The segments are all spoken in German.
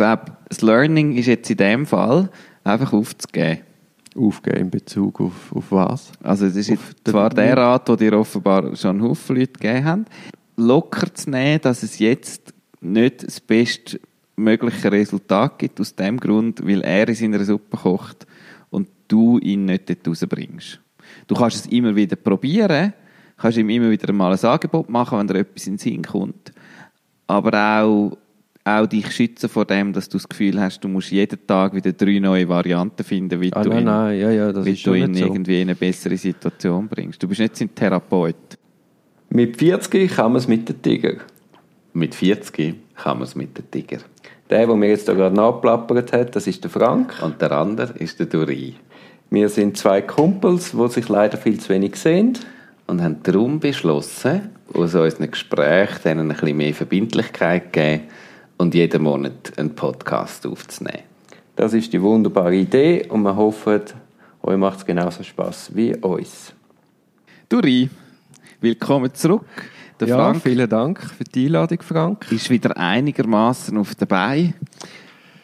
glaube, das Learning ist jetzt in dem Fall einfach aufzugeben. Aufgeben in Bezug auf, auf was? Also das ist jetzt zwar der Rat, den dir offenbar schon Haufen Leute gegeben haben, locker zu nehmen, dass es jetzt nicht das bestmögliche Resultat gibt, aus dem Grund, weil er in seiner Suppe kocht und du ihn nicht dort rausbringst. Du kannst es immer wieder probieren, kannst ihm immer wieder mal ein Angebot machen, wenn dir etwas in den Sinn kommt, aber auch auch dich schützen vor dem, dass du das Gefühl hast, du musst jeden Tag wieder drei neue Varianten finden, wie Ah, du nein, ihn, nein, ja, ja, das wie ist du ihn so. irgendwie in eine bessere Situation bringst. Du bist nicht sein Therapeut. Mit 40 kann man es mit dem Tiger. Mit 40 kann man es mit dem Tiger. Der, der mir jetzt da gerade nachplappert hat, das ist der Frank. Und der andere ist der Duri. Wir sind zwei Kumpels, die sich leider viel zu wenig sehen. Und haben darum beschlossen, aus unseren Gesprächen denen ein bisschen mehr Verbindlichkeit zu geben und jeden Monat einen Podcast aufzunehmen. Das ist die wunderbare Idee und wir hoffen, euch macht es genauso Spaß wie uns. Duri, willkommen zurück. Der ja, Frank vielen Dank für die Einladung, Frank. ist wieder einigermaßen auf der Beine.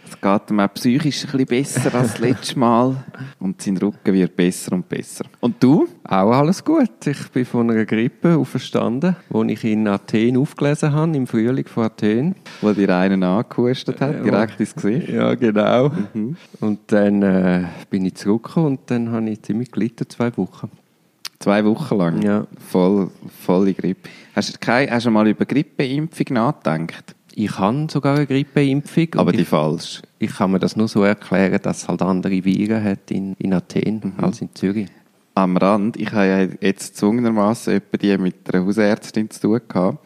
Es geht ihm auch psychisch ein bisschen besser als das letzte Mal. Und sein Rücken wird besser und besser. Und du? Auch alles gut. Ich bin von einer Grippe auferstanden, die ich in Athen aufgelesen habe, im Frühling von Athen. Wo dir einen angehustet hat, direkt ins Gesicht. Ja, genau. Und dann äh, bin ich zurückgekommen und dann habe ich ziemlich gelitten, zwei Wochen. Zwei Wochen lang. Ja. Voll, volle Grippe. Hast du, keine, hast du mal über Grippeimpfung nachgedacht? Ich habe sogar eine Grippeimpfung. Aber die ich, falsch. ich kann mir das nur so erklären, dass es halt andere Viren hat in, in Athen als in Zürich. Am Rand, ich habe jetzt zwungenermassen die mit einer Hausärztin zu tun gehabt.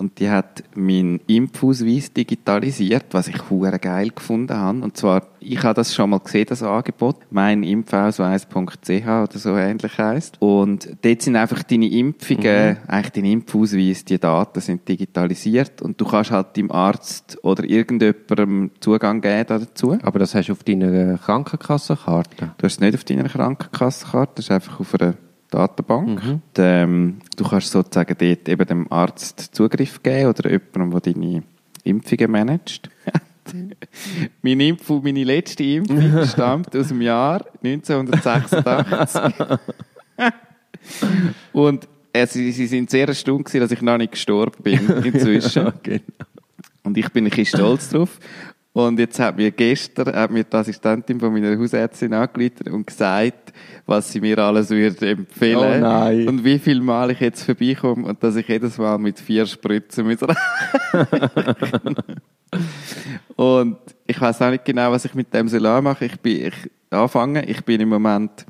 Und die hat meinen Impfausweis digitalisiert, was ich hure geil gefunden habe. Und zwar, ich habe das schon mal gesehen, das Angebot. Meinimpfausweis.ch oder so ähnlich heisst. Und dort sind einfach deine Impfungen, eigentlich dein Impfausweis, die Daten sind digitalisiert. Und du kannst halt deinem Arzt oder irgendjemandem Zugang geben dazu. Aber das hast du auf deiner Krankenkassenkarte. Du hast es nicht auf deiner Krankenkassenkarte, das ist einfach auf einer Datenbank. Und, ähm, du kannst sozusagen dort eben dem Arzt Zugriff geben oder jemandem, der deine Impfungen managt. meine, Impfung, meine letzte Impfung stammt aus dem Jahr 1986. Und äh, sie, sie sind sehr erstaunt gewesen, dass ich noch nicht gestorben bin inzwischen. genau. Und ich bin ein bisschen stolz drauf. Und jetzt hat mir gestern hat mir die Assistentin von meiner Hausärztin angerufen und gesagt, was sie mir alles würde empfehlen. Oh nein. Und wie viel Mal ich jetzt vorbeikomme und dass ich jedes Mal mit vier Spritzen muss Und ich weiß auch nicht genau, was ich mit dem soll anmachen. Ich bin, ich anfange. Ich bin im Moment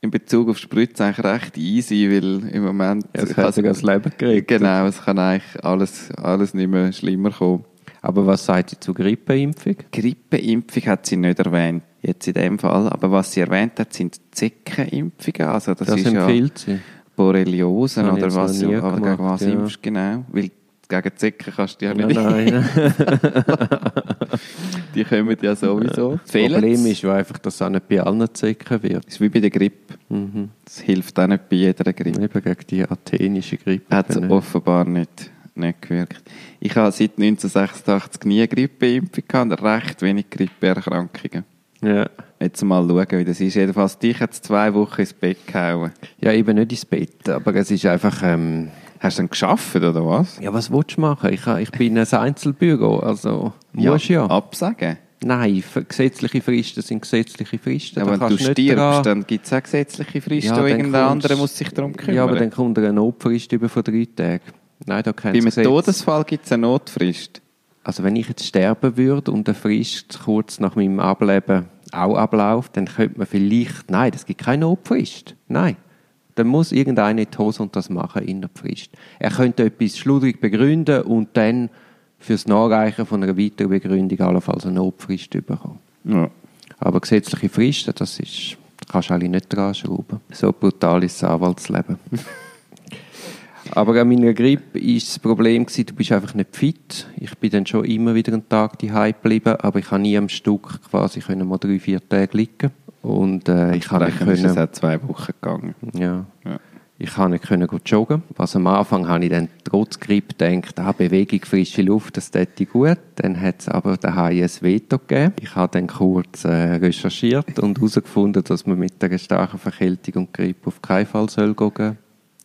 in Bezug auf Spritzen eigentlich recht easy, weil im Moment Ja, es hat sogar das Leben gerettet. Genau, es kann eigentlich alles, alles nicht mehr schlimmer kommen. Aber was sagt sie zur Grippeimpfung? Grippeimpfung hat sie nicht erwähnt, jetzt in dem Fall. Aber was sie erwähnt hat, sind Zeckenimpfungen. Also das, Das, ist ja empfiehlt sie. Borreliose Das habe ich oder was. nie Aber gegen gemacht, was ja. impfst du genau? Weil gegen Zecken kannst du ja nicht. nein. Die kommen ja sowieso. Das Problem ist ja einfach, dass es auch nicht bei allen Zecken wird. ist wie bei der Grippe. Mhm. Das hilft auch nicht bei jeder Grippe. Eben gegen die athenische Grippe. Hat es offenbar nicht, nicht gewirkt. Ich habe seit 1986 nie eine Grippeimpfung gehabt und recht wenig Grippeerkrankungen. ja. Jetzt mal schauen, wie das ist. Jedenfalls, dich hat es zwei Wochen ins Bett gehauen. ja, eben nicht ins Bett, aber es ist einfach... Ähm, Hast du dann geschafft, oder was? ja, was willst du machen? Ich, ich bin ein Einzelbüro, also musst ja. Absagen. Nein, gesetzliche Fristen sind gesetzliche Fristen. Ja, wenn du stirbst, daran- dann gibt es auch gesetzliche Fristen, Ja, irgendein anderer muss sich darum kümmern. Ja, aber dann kommt eine Notfrist über von drei Tagen. Nein, da Bei kennt einem Todesfall gibt es eine Notfrist. Also wenn ich jetzt sterben würde und eine Frist kurz nach meinem Ableben auch abläuft, dann könnte man vielleicht... Nein, das gibt keine Notfrist. Nein. Dann muss irgendeiner in die Hose und das machen in der Frist. Er könnte etwas schludrig begründen und dann fürs Nachreichen von einer weiteren Begründung allenfalls eine Notfrist bekommen. Ja. Aber gesetzliche Fristen, das ist... Da kannst du alle nicht dran schrauben. So brutal ist das Anwaltsleben. Aber an meiner Grippe war das Problem, gewesen, du bist einfach nicht fit. Ich bin dann schon immer wieder einen Tag daheim geblieben, aber ich habe nie am Stück quasi können mal drei, vier Tage liegen. Und äh, ich habe nicht Entsprechend ist es können, auch zwei Wochen gegangen. ja, Ja. Ich konnte nicht können gut joggen. Also am Anfang habe ich dann trotz Grippe gedacht, ah, Bewegung, frische Luft, das täte gut. Dann hat es aber daheim ein Veto gegeben. Ich habe dann kurz äh, recherchiert und herausgefunden, dass man mit einer starken Verkältung und Grippe auf keinen Fall soll gehen,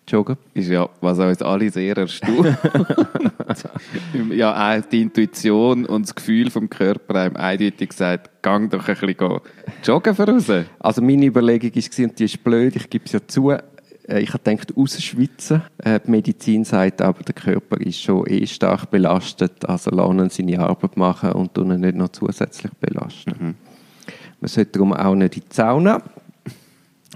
joggen. Ist ja, was uns alle sehr erstaunt. ja, die Intuition und das Gefühl vom Körper haben eindeutig gesagt, gang doch ein bisschen joggen voraus. Also meine Überlegung war, und die ist blöd, ich gebe es ja zu, äh, ich habe gedacht, rausschwitzen. Äh, Die Medizin sagt aber, der Körper ist schon eh stark belastet, also ihn seine Arbeit machen und ihn nicht noch zusätzlich belasten. Man sollte darum auch nicht in die Sauna,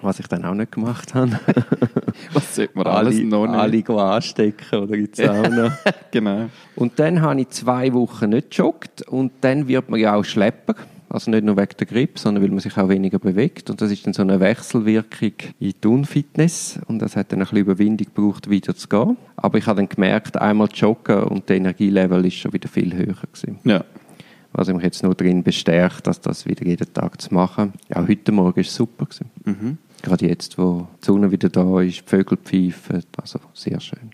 was ich dann auch nicht gemacht habe. Was sollte man alles alle, noch nicht? alle anstecken oder in die Sauna. genau. Und dann habe ich zwei Wochen nicht gejoggt und dann wird man ja auch Schlepper. Also nicht nur wegen der Grippe, sondern weil man sich auch weniger bewegt. Und das ist dann so eine Wechselwirkung in die Unfitness. Und das hat dann ein bisschen Überwindung gebraucht, wieder zu gehen. Aber ich habe dann gemerkt, einmal joggen und der Energielevel ist schon wieder viel höher gewesen. Ja. Was mich jetzt nur darin bestärkt, dass das wieder jeden Tag zu machen. Ja, heute Morgen war es super. Gewesen. Mhm. Gerade jetzt, wo die Sonne wieder da ist, die Vögel pfeifen. Also sehr schön.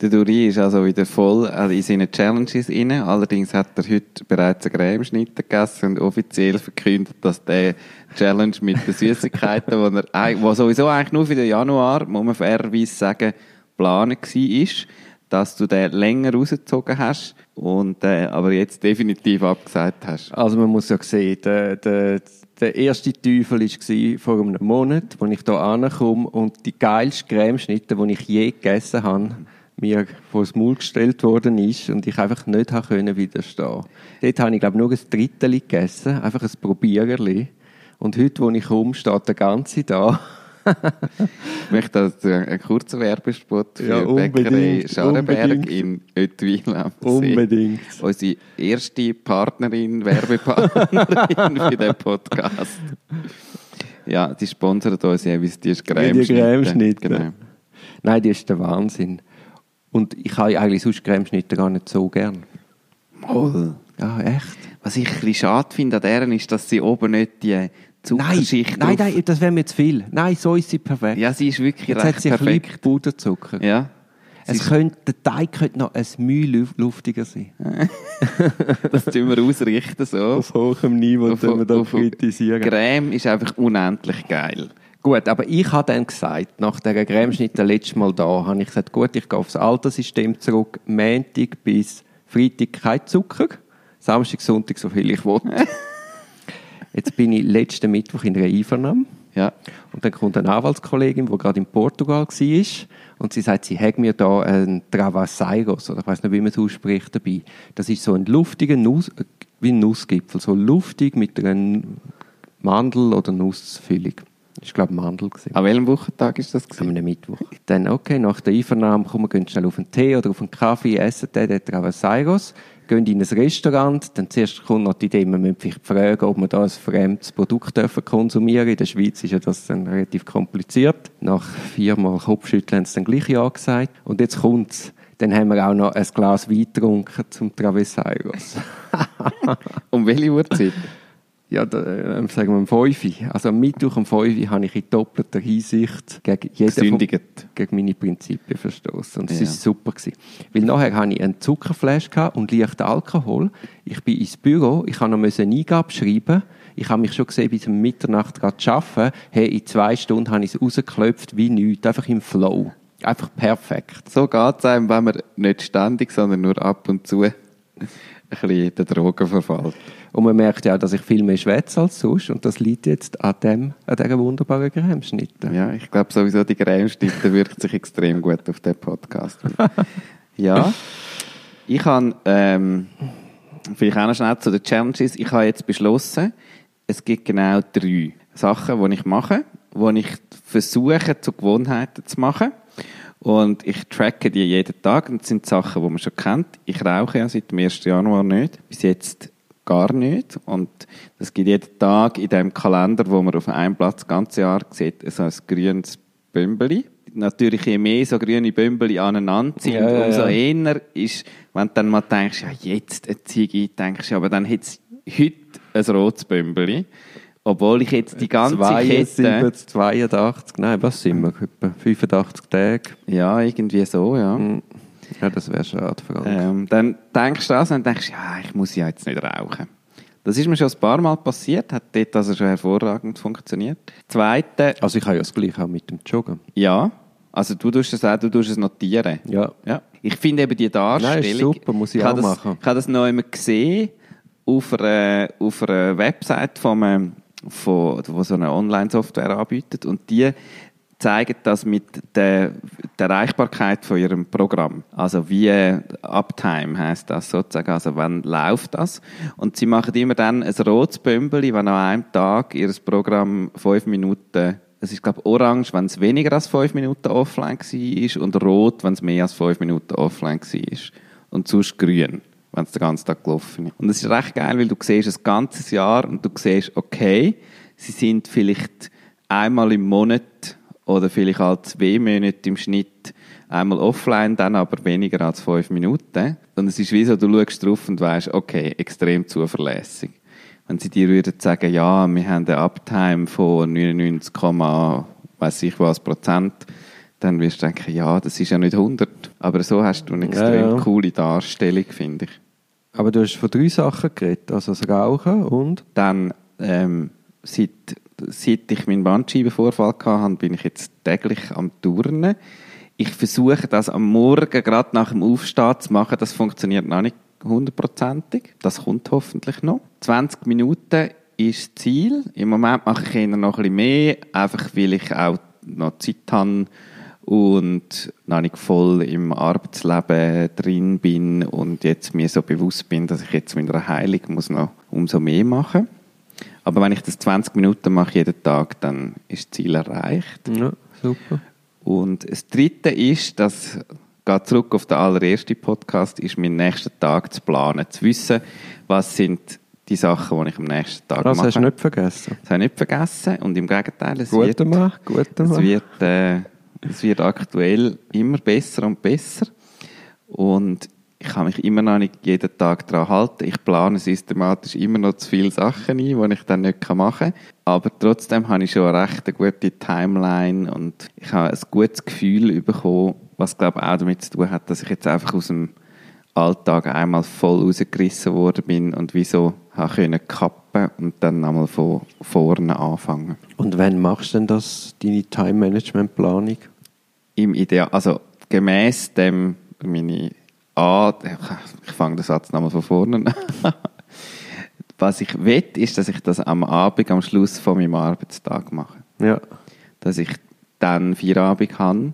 Der Duri ist also wieder voll äh, in seinen Challenges rein. Allerdings hat er heute bereits einen Cremeschnitter gegessen und offiziell verkündet, dass der Challenge mit den Süßigkeiten, wo er, wo sowieso eigentlich nur für den Januar, muss man fairerweise sagen, geplant war, dass du den länger rausgezogen hast und äh, aber jetzt definitiv abgesagt hast. Also man muss ja sehen, der, der, der erste Teufel war vor einem Monat, als ich hier ankomme und die geilste Cremeschnitte, die ich je gegessen habe, mir vor das Maul gestellt worden ist und ich einfach nicht habe können widerstehen. Dort habe ich glaube nur ein Drittel gegessen, einfach ein Probiererli. Und heute, wo ich komme, steht der ganze da. Ich möchte also einen kurzen Werbespot für Ja, Bäckerei Scharenberg unbedingt. in Oetwil am See. Unbedingt. Unsere erste Partnerin, Werbepartnerin für den Podcast. Ja, die sponsert uns jeweils die Ja, Cremeschnitte. die Cremeschnitte. Genau. Nein, die ist der Wahnsinn. Und ich habe eigentlich sonst Cremeschnitte gar nicht so gern. Moll. Ja, echt? Was ich ein bisschen schade finde an deren ist, dass sie oben nicht die Nein, Zuckerschicht nein, drauf- nein, das wäre mir zu viel. Nein, so ist sie perfekt. Ja, sie ist wirklich Jetzt recht hat sie ein perfekt. bisschen Puderzucker. Ja. Es könnte, der Teig könnte noch ein Mühe luf- luftiger sein. das tun wir ausrichten so. Auf hohem Niveau Auf- auf- kritisieren. Creme ist einfach unendlich geil. Gut, aber ich habe dann gesagt, nach dieser Cremeschnitte letztes Mal da, habe ich gesagt, gut, ich gehe aufs alte System zurück. Montag bis Freitag kein Zucker. Samstag, Sonntag, so viel ich will. Jetzt bin ich letzten Mittwoch in einer Einvernahme. Ja. Und dann kommt eine Anwaltskollegin, die gerade in Portugal war, und sie sagt, sie hat mir da einen Travasairos, oder ich weiß nicht, wie man es ausspricht, dabei. Das ist so ein luftiger Nuss, wie ein Nussgipfel, so luftig mit einer Mandel- oder Nussfüllung. Ich glaube Mandel. Gewesen. An welchem Wochentag ist das? Gewesen? einem Mittwoch. Dann, okay, nach der Einvernahme kommen wir gehen schnell auf einen Tee oder auf einen Kaffee, essen den, den Travasairos, gehen in ein Restaurant, dann zuerst kommt noch die Idee, wir müssen vielleicht fragen, ob wir da ein fremdes Produkt dürfen konsumieren In der Schweiz ist ja das dann relativ kompliziert. Nach viermal Kopfschütteln haben sie dann gleich Ja gesagt. Und jetzt kommt's. Dann haben wir auch noch ein Glas Wein getrunken zum Travasairos. Um welche Uhrzeit? Ja, da, äh, sagen wir um 5 Uhr. Also am Mittwoch um 5 Uhr habe ich in doppelter Hinsicht gegen jeden von- gegen meine Prinzipien verstoßen. Und es Ja. ist super gewesen. Weil nachher hatte ich einen Zuckerflash und leichten Alkohol. Ich bin ins Büro, ich habe noch eine Eingabe schreiben. Ich habe mich schon gesehen, bis um Mitternacht zu arbeiten. Hey, in zwei Stunden habe ich es rausgeklopft wie nichts. Einfach im Flow. Einfach perfekt. So geht es einem, wenn man nicht ständig, sondern nur ab und zu bisschen den Drogen verfällt. Und man merkt ja auch, dass ich viel mehr schwätze als sonst. Und das liegt jetzt an, dem, an dieser wunderbaren Cremeschnitte. Ja, ich glaube sowieso, die Cremeschnitte wirkt sich extrem gut auf den Podcast. ja. Ich habe, ähm, vielleicht auch noch schnell zu den Challenges. Ich habe jetzt beschlossen, es gibt genau drei Sachen, die ich mache, die ich versuche, zu Gewohnheiten zu machen. Und ich tracke die jeden Tag. Und das sind Sachen, die man schon kennt. Ich rauche ja seit dem 1. Januar nicht. Bis jetzt gar nicht. Und das gibt jeden Tag in dem Kalender, wo man auf einem Platz das ganze Jahr sieht, so ein grünes Bümbeli. Natürlich, je mehr so grüne Bümbeli aneinander sind, Ja, ja, umso eher ist, wenn du dann mal denkst, ja, jetzt eine Ziege, denkst du, aber dann hätte es heute ein rotes Bümbeli. Obwohl ich jetzt die ganze 72, Kette... 82, nein, was sind wir? Etwa 85 Tage. Ja, irgendwie so, ja. Hm. Ja, das wäre schade. Ähm, dann denkst du das und denkst, ja, ich muss ja jetzt nicht rauchen. Das ist mir schon ein paar Mal passiert, hat dort also schon hervorragend funktioniert. Zweite, Also ich habe ja das Gleiche auch mit dem Joggen. ja, also du tust es auch, du tust es notieren. Ja. Ja. Ich finde eben die Darstellung. Nein, super, muss ich habe auch das, machen. Ich habe das noch einmal gesehen auf einer, auf einer Website von einem, von, wo so eine Online-Software anbietet und die zeigen das mit der, der Erreichbarkeit von ihrem Programm. Also wie Uptime heißt das sozusagen. Also wann läuft das? Und sie machen immer dann ein rotes Bömbeli, wenn an einem Tag ihr Programm fünf Minuten es ist, glaube orange, wenn es weniger als fünf Minuten offline war und rot, wenn es mehr als fünf Minuten offline war. Und sonst grün, wenn es den ganzen Tag gelaufen ist. Und es ist recht geil, weil du siehst ein ganzes Jahr und du siehst, okay, sie sind vielleicht einmal im Monat oder vielleicht alle zwei Monate im Schnitt einmal offline, dann aber weniger als fünf Minuten. Und es ist wie so, du schaust drauf und weißt, okay, extrem zuverlässig. Wenn sie dir würden sagen, ja, wir haben eine Uptime von 99, weiß ich was Prozent, dann wirst du denken, ja, das ist ja nicht 100. Aber so hast du eine extrem Ja, ja. coole Darstellung, finde ich. Aber du hast von drei Sachen geredet. Also das Rauchen und... Dann, ähm, seit, seit ich meinen Bandscheibenvorfall hatte, bin ich jetzt täglich am Turnen. Ich versuche das am Morgen, gerade nach dem Aufstehen zu machen. Das funktioniert noch nicht hundertprozentig. Das kommt hoffentlich noch. 20 Minuten ist das Ziel. Im Moment mache ich eher noch ein bisschen mehr, einfach weil ich auch noch Zeit habe und noch nicht voll im Arbeitsleben drin bin und jetzt mir so bewusst bin, dass ich jetzt mit einer Heilung muss noch umso mehr machen Aber wenn ich das 20 Minuten mache jeden Tag, dann ist das Ziel erreicht. Ja, super. Und das Dritte ist, das geht zurück auf den allerersten Podcast, ist meinen nächsten Tag zu planen, zu wissen, was sind die Sachen, die ich am nächsten Tag Das mache. hast du nicht vergessen. Das habe ich nicht vergessen und im Gegenteil, es Gut wird, gemacht, gut es gemacht. wird, äh, es wird aktuell immer besser und besser und ich kann mich immer noch nicht jeden Tag daran halten. Ich plane systematisch immer noch zu viele Sachen ein, die ich dann nicht machen kann. Aber trotzdem habe ich schon eine recht gute Timeline und ich habe ein gutes Gefühl bekommen, was glaube ich auch damit zu tun hat, dass ich jetzt einfach aus dem Alltag einmal voll rausgerissen worden bin und wieso habe können kappen und dann einmal von vorne anfangen. Und wann machst du denn das, deine Time-Management-Planung? Im Ideal, also gemäß dem meine A, ich fange den Satz nochmal von vorne an. Was ich will, ist, dass ich das am Abend, am Schluss von meinem Arbeitstag mache. Ja. Dass ich dann Feierabend habe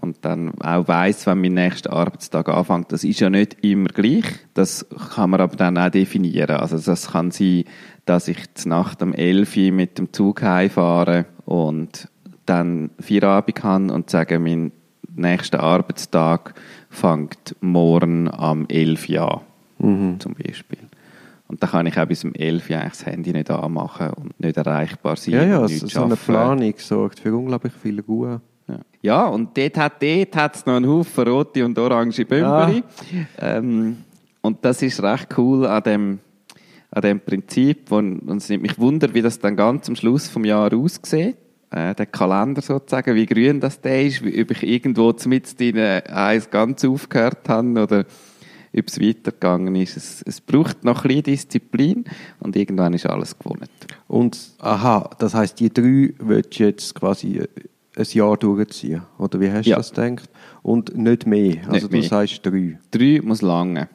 und dann auch weiss, wenn mein nächster Arbeitstag anfängt. Das ist ja nicht immer gleich. Das kann man aber dann auch definieren. Also das kann sein, dass ich zur Nacht um 11 Uhr mit dem Zug heimfahre und dann Feierabend habe und sage, mein nächster Arbeitstag fängt morgen am 11 Uhr an, Mhm. zum Beispiel. Und dann kann ich auch bis um 11 Uhr das Handy nicht anmachen und nicht erreichbar sein. Ja, ja, und so, so eine. Planung sorgt für unglaublich viel Ruhe. Ja. ja, und dort hat dort hat's noch einen Haufen rote und orange Bömbeli. Ähm, und das ist recht cool an dem, an dem Prinzip. wo- Und es nimmt mich wunder, wie das dann ganz am Schluss vom Jahr aussieht. Äh, der Kalender sozusagen, wie grün das der ist, wie, ob ich irgendwo mit drin eins ganz aufgehört habe oder ob es weitergegangen ist. Es, es braucht noch ein bisschen Disziplin und irgendwann ist alles gewonnen. Und, aha, das heisst, die drei willst du jetzt quasi äh, ein Jahr durchziehen? Oder wie hast du Ja. das gedacht? Und nicht mehr? Also Nicht du mehr. sagst drei. Drei muss lange.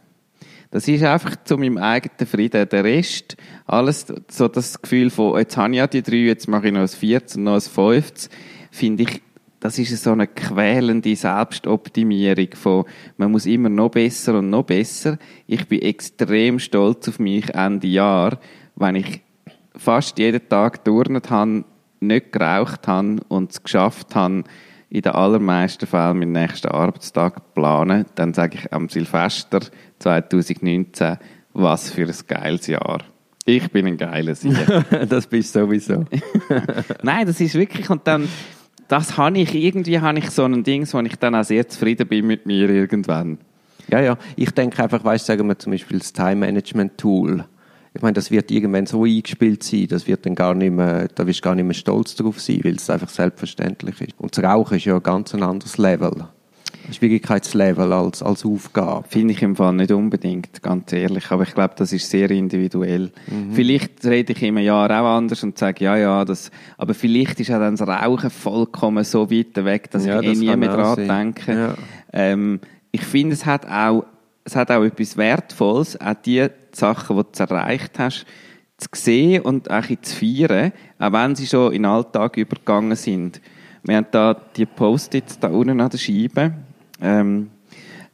Das ist einfach zu meinem eigenen Frieden. Der Rest, alles so das Gefühl von, jetzt habe ich ja die drei, jetzt mache ich noch ein viertes und noch ein fünftes, finde ich, das ist so eine quälende Selbstoptimierung von, man muss immer noch besser und noch besser. Ich bin extrem stolz auf mich Ende Jahr, wenn ich fast jeden Tag turnet habe, nicht geraucht habe und es geschafft habe, in den allermeisten Fällen meinen nächsten Arbeitstag planen, dann sage ich am Silvester 2019, was für ein geiles Jahr. Ich bin ein geiler Sieger. das bist du sowieso. Nein, das ist wirklich, und dann, das habe ich, irgendwie habe ich so ein Ding, wo ich dann auch sehr zufrieden bin mit mir irgendwann. Ja, ja. Ich denke einfach, weißt du, sagen wir zum Beispiel das Time-Management-Tool ich meine, das wird irgendwann so eingespielt sein, das wird dann gar nicht mehr, da wirst du gar nicht mehr stolz drauf sein, weil es einfach selbstverständlich ist. Und das Rauchen ist ja ein ganz anderes Level. Ein Schwierigkeitslevel als, als Aufgabe. Finde ich im Fall nicht unbedingt, ganz ehrlich. Aber ich glaube, das ist sehr individuell. Vielleicht rede ich im Jahr auch anders und sage, ja, ja, das, aber vielleicht ist auch dann das Rauchen vollkommen so weit weg, dass Ja, ich eh das nie kann mehr dran denke. Ja. Ähm, ich finde, es hat auch, es hat auch etwas Wertvolles, auch die Sachen, die du erreicht hast, zu sehen und auch zu feiern, auch wenn sie schon in den Alltag übergegangen sind. Wir haben da die Post-its da unten an der Scheibe, ähm,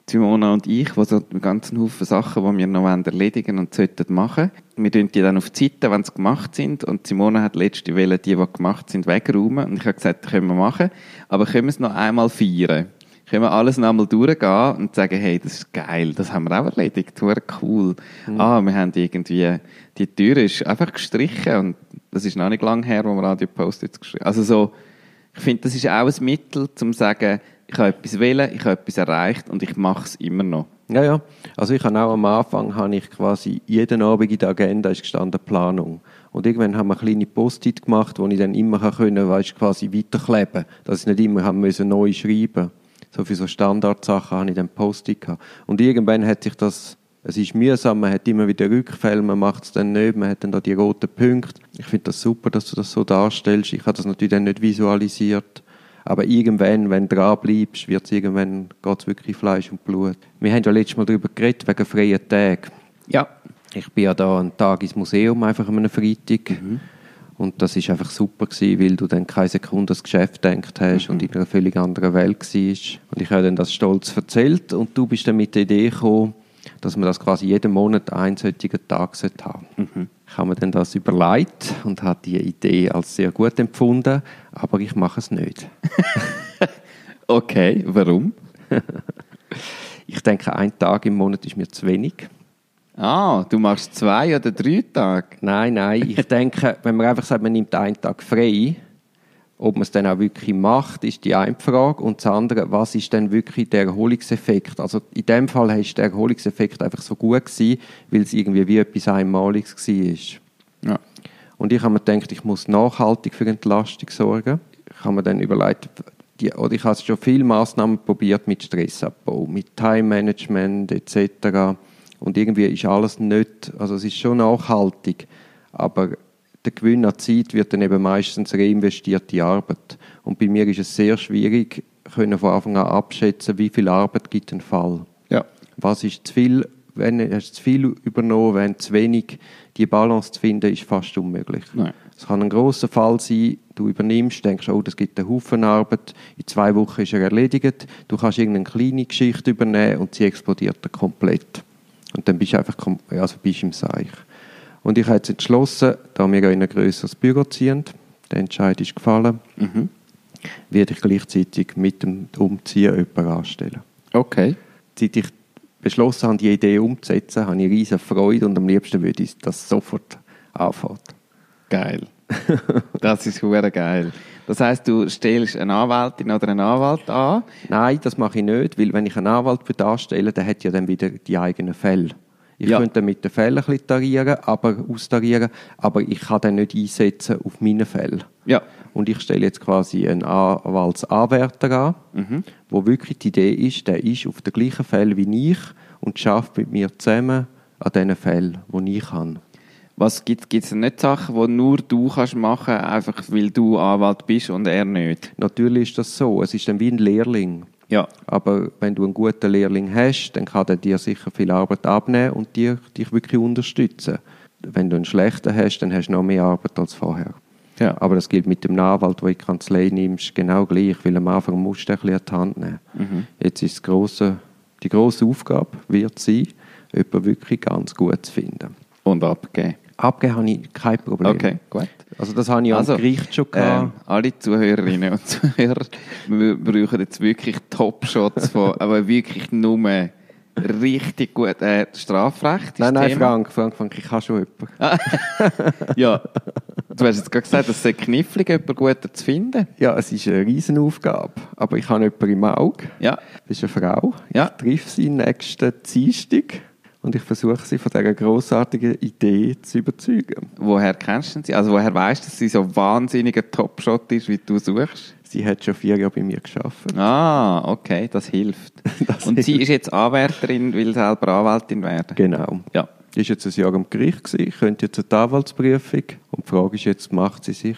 Simona und ich, die so einen ganzen Haufen Sachen, die wir noch erledigen und sollten machen. Wir tun die dann auf die Seite, wenn sie gemacht sind. Und Simona hat letzte Welle die, die gemacht sind, wegräumen. Und ich habe gesagt, das können wir machen. Aber können wir es noch einmal feiern? Können wir alles noch einmal durchgehen und sagen, hey, das ist geil, das haben wir auch erledigt, das cool. Ah, wir haben irgendwie, die Tür ist einfach gestrichen und das ist noch nicht lange her, wo wir an die Post-its geschrieben Also so, ich finde, das ist auch ein Mittel, um zu sagen, ich habe etwas wählen, ich habe etwas erreicht und ich mache es immer noch. Ja, ja. Also ich habe auch am Anfang habe ich quasi jeden Abend in der Agenda ist gestanden Planung. Und irgendwann haben wir kleine Post-it gemacht, wo ich dann immer können, weißt, quasi weiterkleben, dass ich nicht immer haben müssen neu schreiben. So für so Standardsachen habe ich dann Post-it gehabt. Und irgendwann hat sich das es ist mühsam, man hat immer wieder Rückfälle, man macht es dann nicht, man hat dann da die roten Punkte. Ich finde das super, dass du das so darstellst. Ich habe das natürlich dann nicht visualisiert. Aber irgendwann, wenn du dran bleibst, wird's irgendwann, geht's wirklich Fleisch und Blut. Wir haben ja letztes Mal darüber geredet, wegen freien Tagen. Ja. Ich bin ja da einen Tag ins Museum, einfach an einem Freitag. Und das ist einfach super gewesen, weil du dann keine Sekunde ans Geschäft gedacht hast und in einer völlig anderen Welt warst. Und ich habe dann das stolz erzählt und du bist dann mit der Idee gekommen, dass man das quasi jeden Monat einen solchen Tag sollte haben Ich habe mir dann das überlegt und habe die Idee als sehr gut empfunden, aber ich mache es nicht. Okay, warum? Ich denke, ein Tag im Monat ist mir zu wenig. Ah, du machst zwei oder drei Tage. Nein, nein. Ich denke, wenn man einfach sagt, man nimmt einen Tag frei, ob man es dann auch wirklich macht, ist die eine Frage. Und das andere, was ist denn wirklich der Erholungseffekt? Also in dem Fall ist der Erholungseffekt einfach so gut gewesen, weil es irgendwie wie etwas Einmaliges war. Ja. Und ich habe mir gedacht, ich muss nachhaltig für Entlastung sorgen. Ich habe mir dann überlegt, die, oder ich habe schon viele Massnahmen probiert mit Stressabbau, mit Time Management etc. Und irgendwie ist alles nicht, also es ist schon nachhaltig, aber der Gewinn an Zeit wird dann eben meistens reinvestiert in Arbeit. Und bei mir ist es sehr schwierig, können von Anfang an abschätzen, wie viel Arbeit gibt ein Fall. Ja. Was ist zu viel, wenn hast zu viel übernommen, wenn zu wenig, die Balance zu finden, ist fast unmöglich. Nein. Es kann ein großer Fall sein, du übernimmst, denkst, oh, das gibt einen Haufen Arbeit, in zwei Wochen ist er erledigt, du kannst irgendeine kleine Geschichte übernehmen und sie explodiert dann komplett. Und dann bist du einfach also bist im Seich. Und ich habe jetzt entschlossen, da wir in ein grösseres Büro ziehen, der Entscheid ist gefallen, Mhm. werde ich gleichzeitig mit dem Umziehen jemanden anstellen. Okay. Seit ich beschlossen habe, die Idee umzusetzen, habe ich riesige Freude und am liebsten würde ich das sofort anfangen. Geil. Das ist hure geil. Das heißt, du stellst eine Anwältin oder einen Anwalt an. Nein, das mache ich nicht, weil wenn ich einen Anwalt würde anstellen der hat ja dann wieder die eigenen Fälle. Ich Ja. könnte mit den Fällen ein bisschen tarieren, aber, austarieren, aber ich kann den nicht einsetzen auf meine Fälle. Ja. Und ich stelle jetzt quasi einen Anwaltsanwärter an, Mhm. wo wirklich die Idee ist, der ist auf den gleichen Fällen wie ich und schafft mit mir zusammen an diesen Fällen, die ich habe. Was gibt es nicht Sachen, die nur du kannst machen, einfach weil du Anwalt bist und er nicht? Natürlich ist das so. Es ist dann wie ein Lehrling. Ja. Aber wenn du einen guten Lehrling hast, dann kann er dir sicher viel Arbeit abnehmen und dir, dich wirklich unterstützen. Wenn du einen schlechten hast, dann hast du noch mehr Arbeit als vorher. Ja. Aber das gilt mit dem Anwalt, den in die Kanzlei nimmst, genau gleich, weil am Anfang musst du ein bisschen an die Hand nehmen. Mhm. Jetzt ist grosse, die grosse Aufgabe wird sein, jemanden wirklich ganz gut zu finden. Und abgeben. Abgeben habe ich kein Problem. Okay, gut. Also das habe ich Also, am Gericht schon gehabt. alle Zuhörerinnen und Zuhörer, wir brauchen jetzt wirklich Top-Shots von, aber wirklich nur richtig gut. Äh, Strafrecht nein, nein, Thema. Frank, Frank, Frank, ich habe schon jemanden. Ja. Du hast jetzt gerade gesagt, es sei knifflig, jemanden guter zu finden. Ja, es ist eine Riesenaufgabe. Aber ich habe jemanden im Auge. Ja. Das ist eine Frau. Ja. Ich treffe sie nächsten Dienstag. Und ich versuche sie von dieser grossartigen Idee zu überzeugen. Woher kennst du sie? Also woher weißt du, dass sie so wahnsinniger Topshot ist, wie du suchst? Sie hat schon vier Jahre bei mir geschafft. Ah, okay, das hilft. Das und sie hilft. ist jetzt Anwärterin, will selber Anwältin werden. Genau. Ja. Ist jetzt ein Jahr am Gericht gewesen, könnte jetzt eine Anwaltsprüfung. Und die Frage ist jetzt, macht sie sich,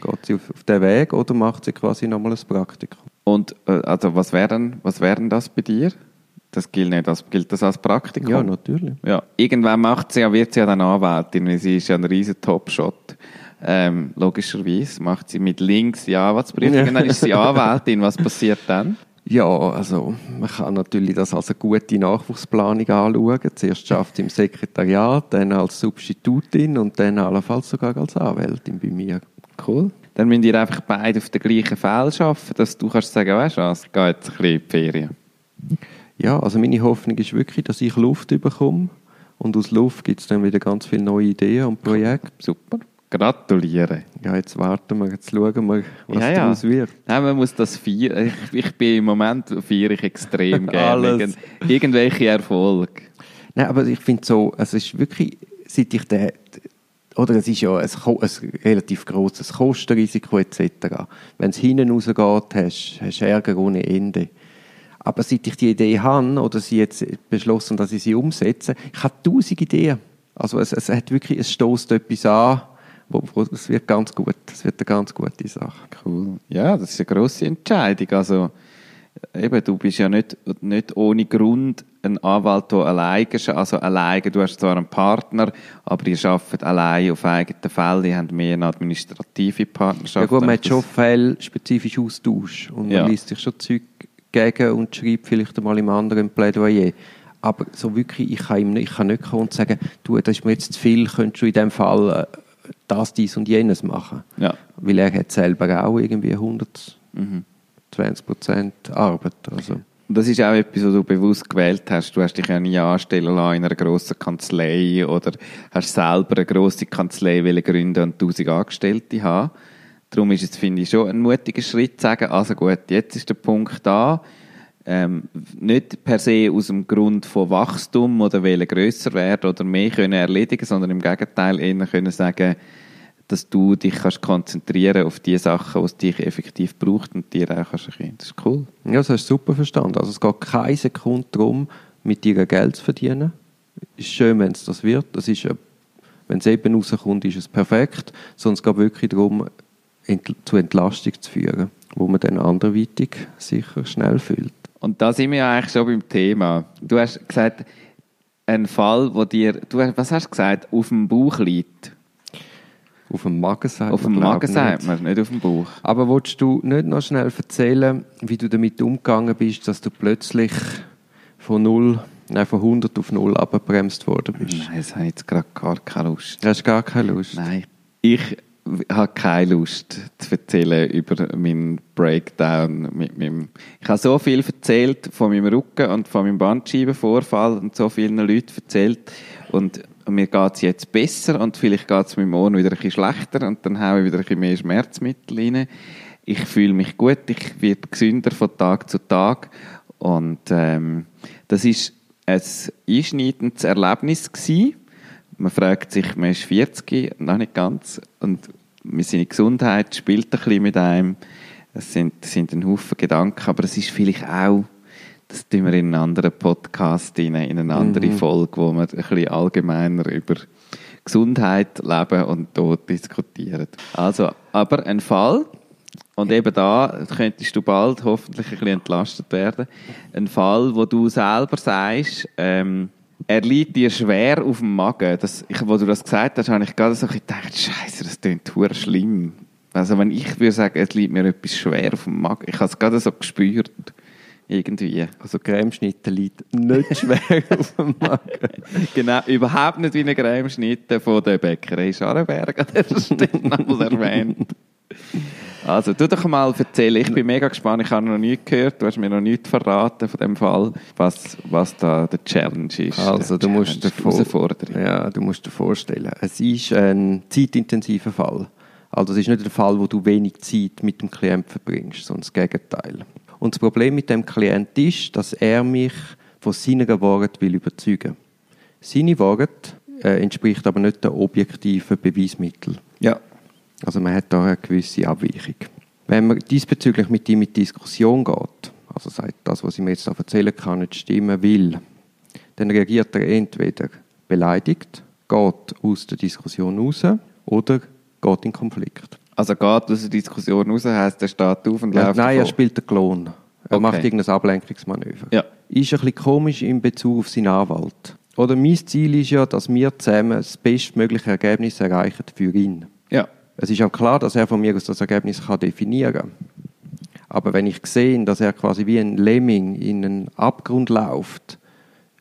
geht sie auf, auf den Weg oder macht sie quasi nochmal ein Praktikum? Und äh, also was wäre denn, was wär denn das bei dir? Das gilt nicht, das gilt das als Praktikum? Ja, natürlich. Ja, irgendwann macht sie ja, wird sie ja dann Anwältin, weil sie ist ja ein riesen Topshot. Ähm, logischerweise macht sie mit links die Anwaltsprüfung Ja. dann ist sie Anwältin. Was passiert dann? Ja, also man kann natürlich das als eine gute Nachwuchsplanung anschauen. Zuerst schafft sie im Sekretariat, dann als Substitutin und dann allenfalls sogar als Anwältin bei mir. Cool. Dann müsst ihr einfach beide auf den gleichen Feld arbeiten, dass du kannst sagen, weißt du was, gehe jetzt ein bisschen in die Ferien. Ja, also meine Hoffnung ist wirklich, dass ich Luft bekomme und aus Luft gibt es dann wieder ganz viele neue Ideen und Projekte. Super. Gratuliere. Ja, jetzt warten wir, jetzt schauen wir, was Ja, ja. daraus wird. Nein, man muss das feiern. Ich, ich bin im Moment feiere ich extrem gerne. Irgend, irgendwelche Erfolge. Nein, aber ich finde so, es ist wirklich, seit ich den, oder es ist ja ein, ein relativ grosses Kostenrisiko etc. Wenn es hinten rausgeht, hast du Ärger ohne Ende. Aber seit ich die Idee habe, oder sie jetzt beschlossen, dass ich sie umsetze, ich habe tausend Ideen. Also es, es hat wirklich, es stößt etwas an, wo, wo, es wird ganz gut, es wird eine ganz gute Sache. Cool. Ja, das ist eine grosse Entscheidung. Also, eben, du bist ja nicht, nicht ohne Grund ein Anwalt, der alleine. Also, alleine, du hast zwar einen Partner, aber ihr arbeitet allein auf eigenen Fällen. Ihr habt mehr eine administrative Partnerschaft. Ja gut, man hat schon fälspezifisch Austausch und Ja. man liest sich schon Zeug gegen und schreibt vielleicht einmal im anderen Plädoyer. Aber so wirklich, ich kann, ihm nicht, ich kann nicht kommen und sagen, du, das ist mir jetzt zu viel, könntest du in dem Fall äh, das, dies und jenes machen. Ja. Weil er hat selber auch irgendwie 120 Mhm. Prozent Arbeit. Also. Und das ist auch etwas, was du bewusst gewählt hast. Du hast dich ja nie anstellen lassen in einer grossen Kanzlei oder hast selber eine grosse Kanzlei gründen und tausend Angestellte haben. Darum ist es, finde ich, schon ein mutiger Schritt, zu sagen, also gut, jetzt ist der Punkt da. Ähm, nicht per se aus dem Grund von Wachstum oder wollen grösser werden oder mehr können erledigen, sondern im Gegenteil eher können sagen, dass du dich kannst konzentrieren auf die Sachen, die es dich effektiv braucht und dir auch kannst erkennen. Das ist cool. Ja, das hast du super verstanden. Also es geht keine Sekunde darum, mit dir Geld zu verdienen. Ist schön, wenn es das wird. Das ist, wenn es eben rauskommt, ist es perfekt. Sondern geht wirklich darum, zu Entlastung zu führen, wo man dann anderweitig sicher schnell fühlt. Und da sind wir ja eigentlich schon beim Thema. Du hast gesagt, ein Fall, wo dir, du, was hast du gesagt, auf dem Bauch liegt. Auf dem Magen sagt Auf man, dem Magen sagt nicht. man, nicht auf dem Bauch. Aber willst du nicht noch schnell erzählen, wie du damit umgegangen bist, dass du plötzlich von null, nein, von 100 auf null abgebremst worden bist? Nein, das habe ich jetzt gerade gar keine Lust. Du hast gar keine Lust. Nein. Ich habe keine Lust zu erzählen über meinen Breakdown mit meinem. Ich habe so viel erzählt von meinem Rücken und von meinem Bandscheibenvorfall und so vielen Leuten erzählt und mir geht es jetzt besser und vielleicht geht es meinem Ohren wieder ein bisschen schlechter und dann haue ich wieder ein bisschen mehr Schmerzmittel rein. Ich fühle mich gut, ich werde gesünder von Tag zu Tag und ähm, das ist ein einschneidendes Erlebnis gewesen. Man fragt sich, man ist 40, noch nicht ganz, und seine Gesundheit spielt ein bisschen mit einem. Es sind, sind ein Haufen Gedanken, aber es ist vielleicht auch, das tun wir in einen anderen Podcast, rein, in eine andere Folge, wo wir ein bisschen allgemeiner über Gesundheit, Leben und Tod diskutieren. Also, aber ein Fall, und eben da könntest du bald hoffentlich ein bisschen entlastet werden. Ein Fall, wo du selber sagst, ähm, er liegt dir schwer auf dem Magen. Das, ich, wo du das gesagt hast, habe ich gerade so gedacht, Scheiße, das klingt hure schlimm. Also wenn ich würde sagen, es liegt mir etwas schwer auf dem Magen, ich habe es gerade so gespürt. Irgendwie. Also Cremeschnitte liegt nicht schwer auf dem Magen. Genau, überhaupt nicht wie eine Cremeschnitte von der Bäckerei Scharrenberg an der Stelle erwähnt. Also, tu doch mal erzählen. Ich bin mega gespannt. Ich habe noch nichts gehört. Du hast mir noch nichts verraten von dem Fall, was, was da der Challenge ist. Also du musst dir Challenge, vor- Herausforderung. Ja, du musst dir vorstellen, es ist ein zeitintensiver Fall. Also es ist nicht der Fall, wo du wenig Zeit mit dem Klienten verbringst, sondern das Gegenteil. Und das Problem mit dem Klient ist, dass er mich von seinen Worten will überzeugen. Seine Worte äh, entspricht aber nicht den objektiven Beweismitteln. Ja. Also man hat da eine gewisse Abweichung. Wenn man diesbezüglich mit ihm in Diskussion geht, also sagt, das, was ich mir jetzt da erzählen kann, nicht stimmen will, dann reagiert er entweder beleidigt, geht aus der Diskussion raus oder geht in Konflikt. Also geht aus der Diskussion raus, heisst, er steht auf und Ja, läuft nein, er davon. spielt den Klon. Er Okay. macht irgendein Ablenkungsmanöver. Ja. Ist ein bisschen komisch in Bezug auf seinen Anwalt. Oder mein Ziel ist ja, dass wir zusammen das bestmögliche Ergebnis erreichen für ihn. Ja. Es ist auch klar, dass er von mir aus das Ergebnis kann definieren kann. Aber wenn ich sehe, dass er quasi wie ein Lemming in einen Abgrund läuft,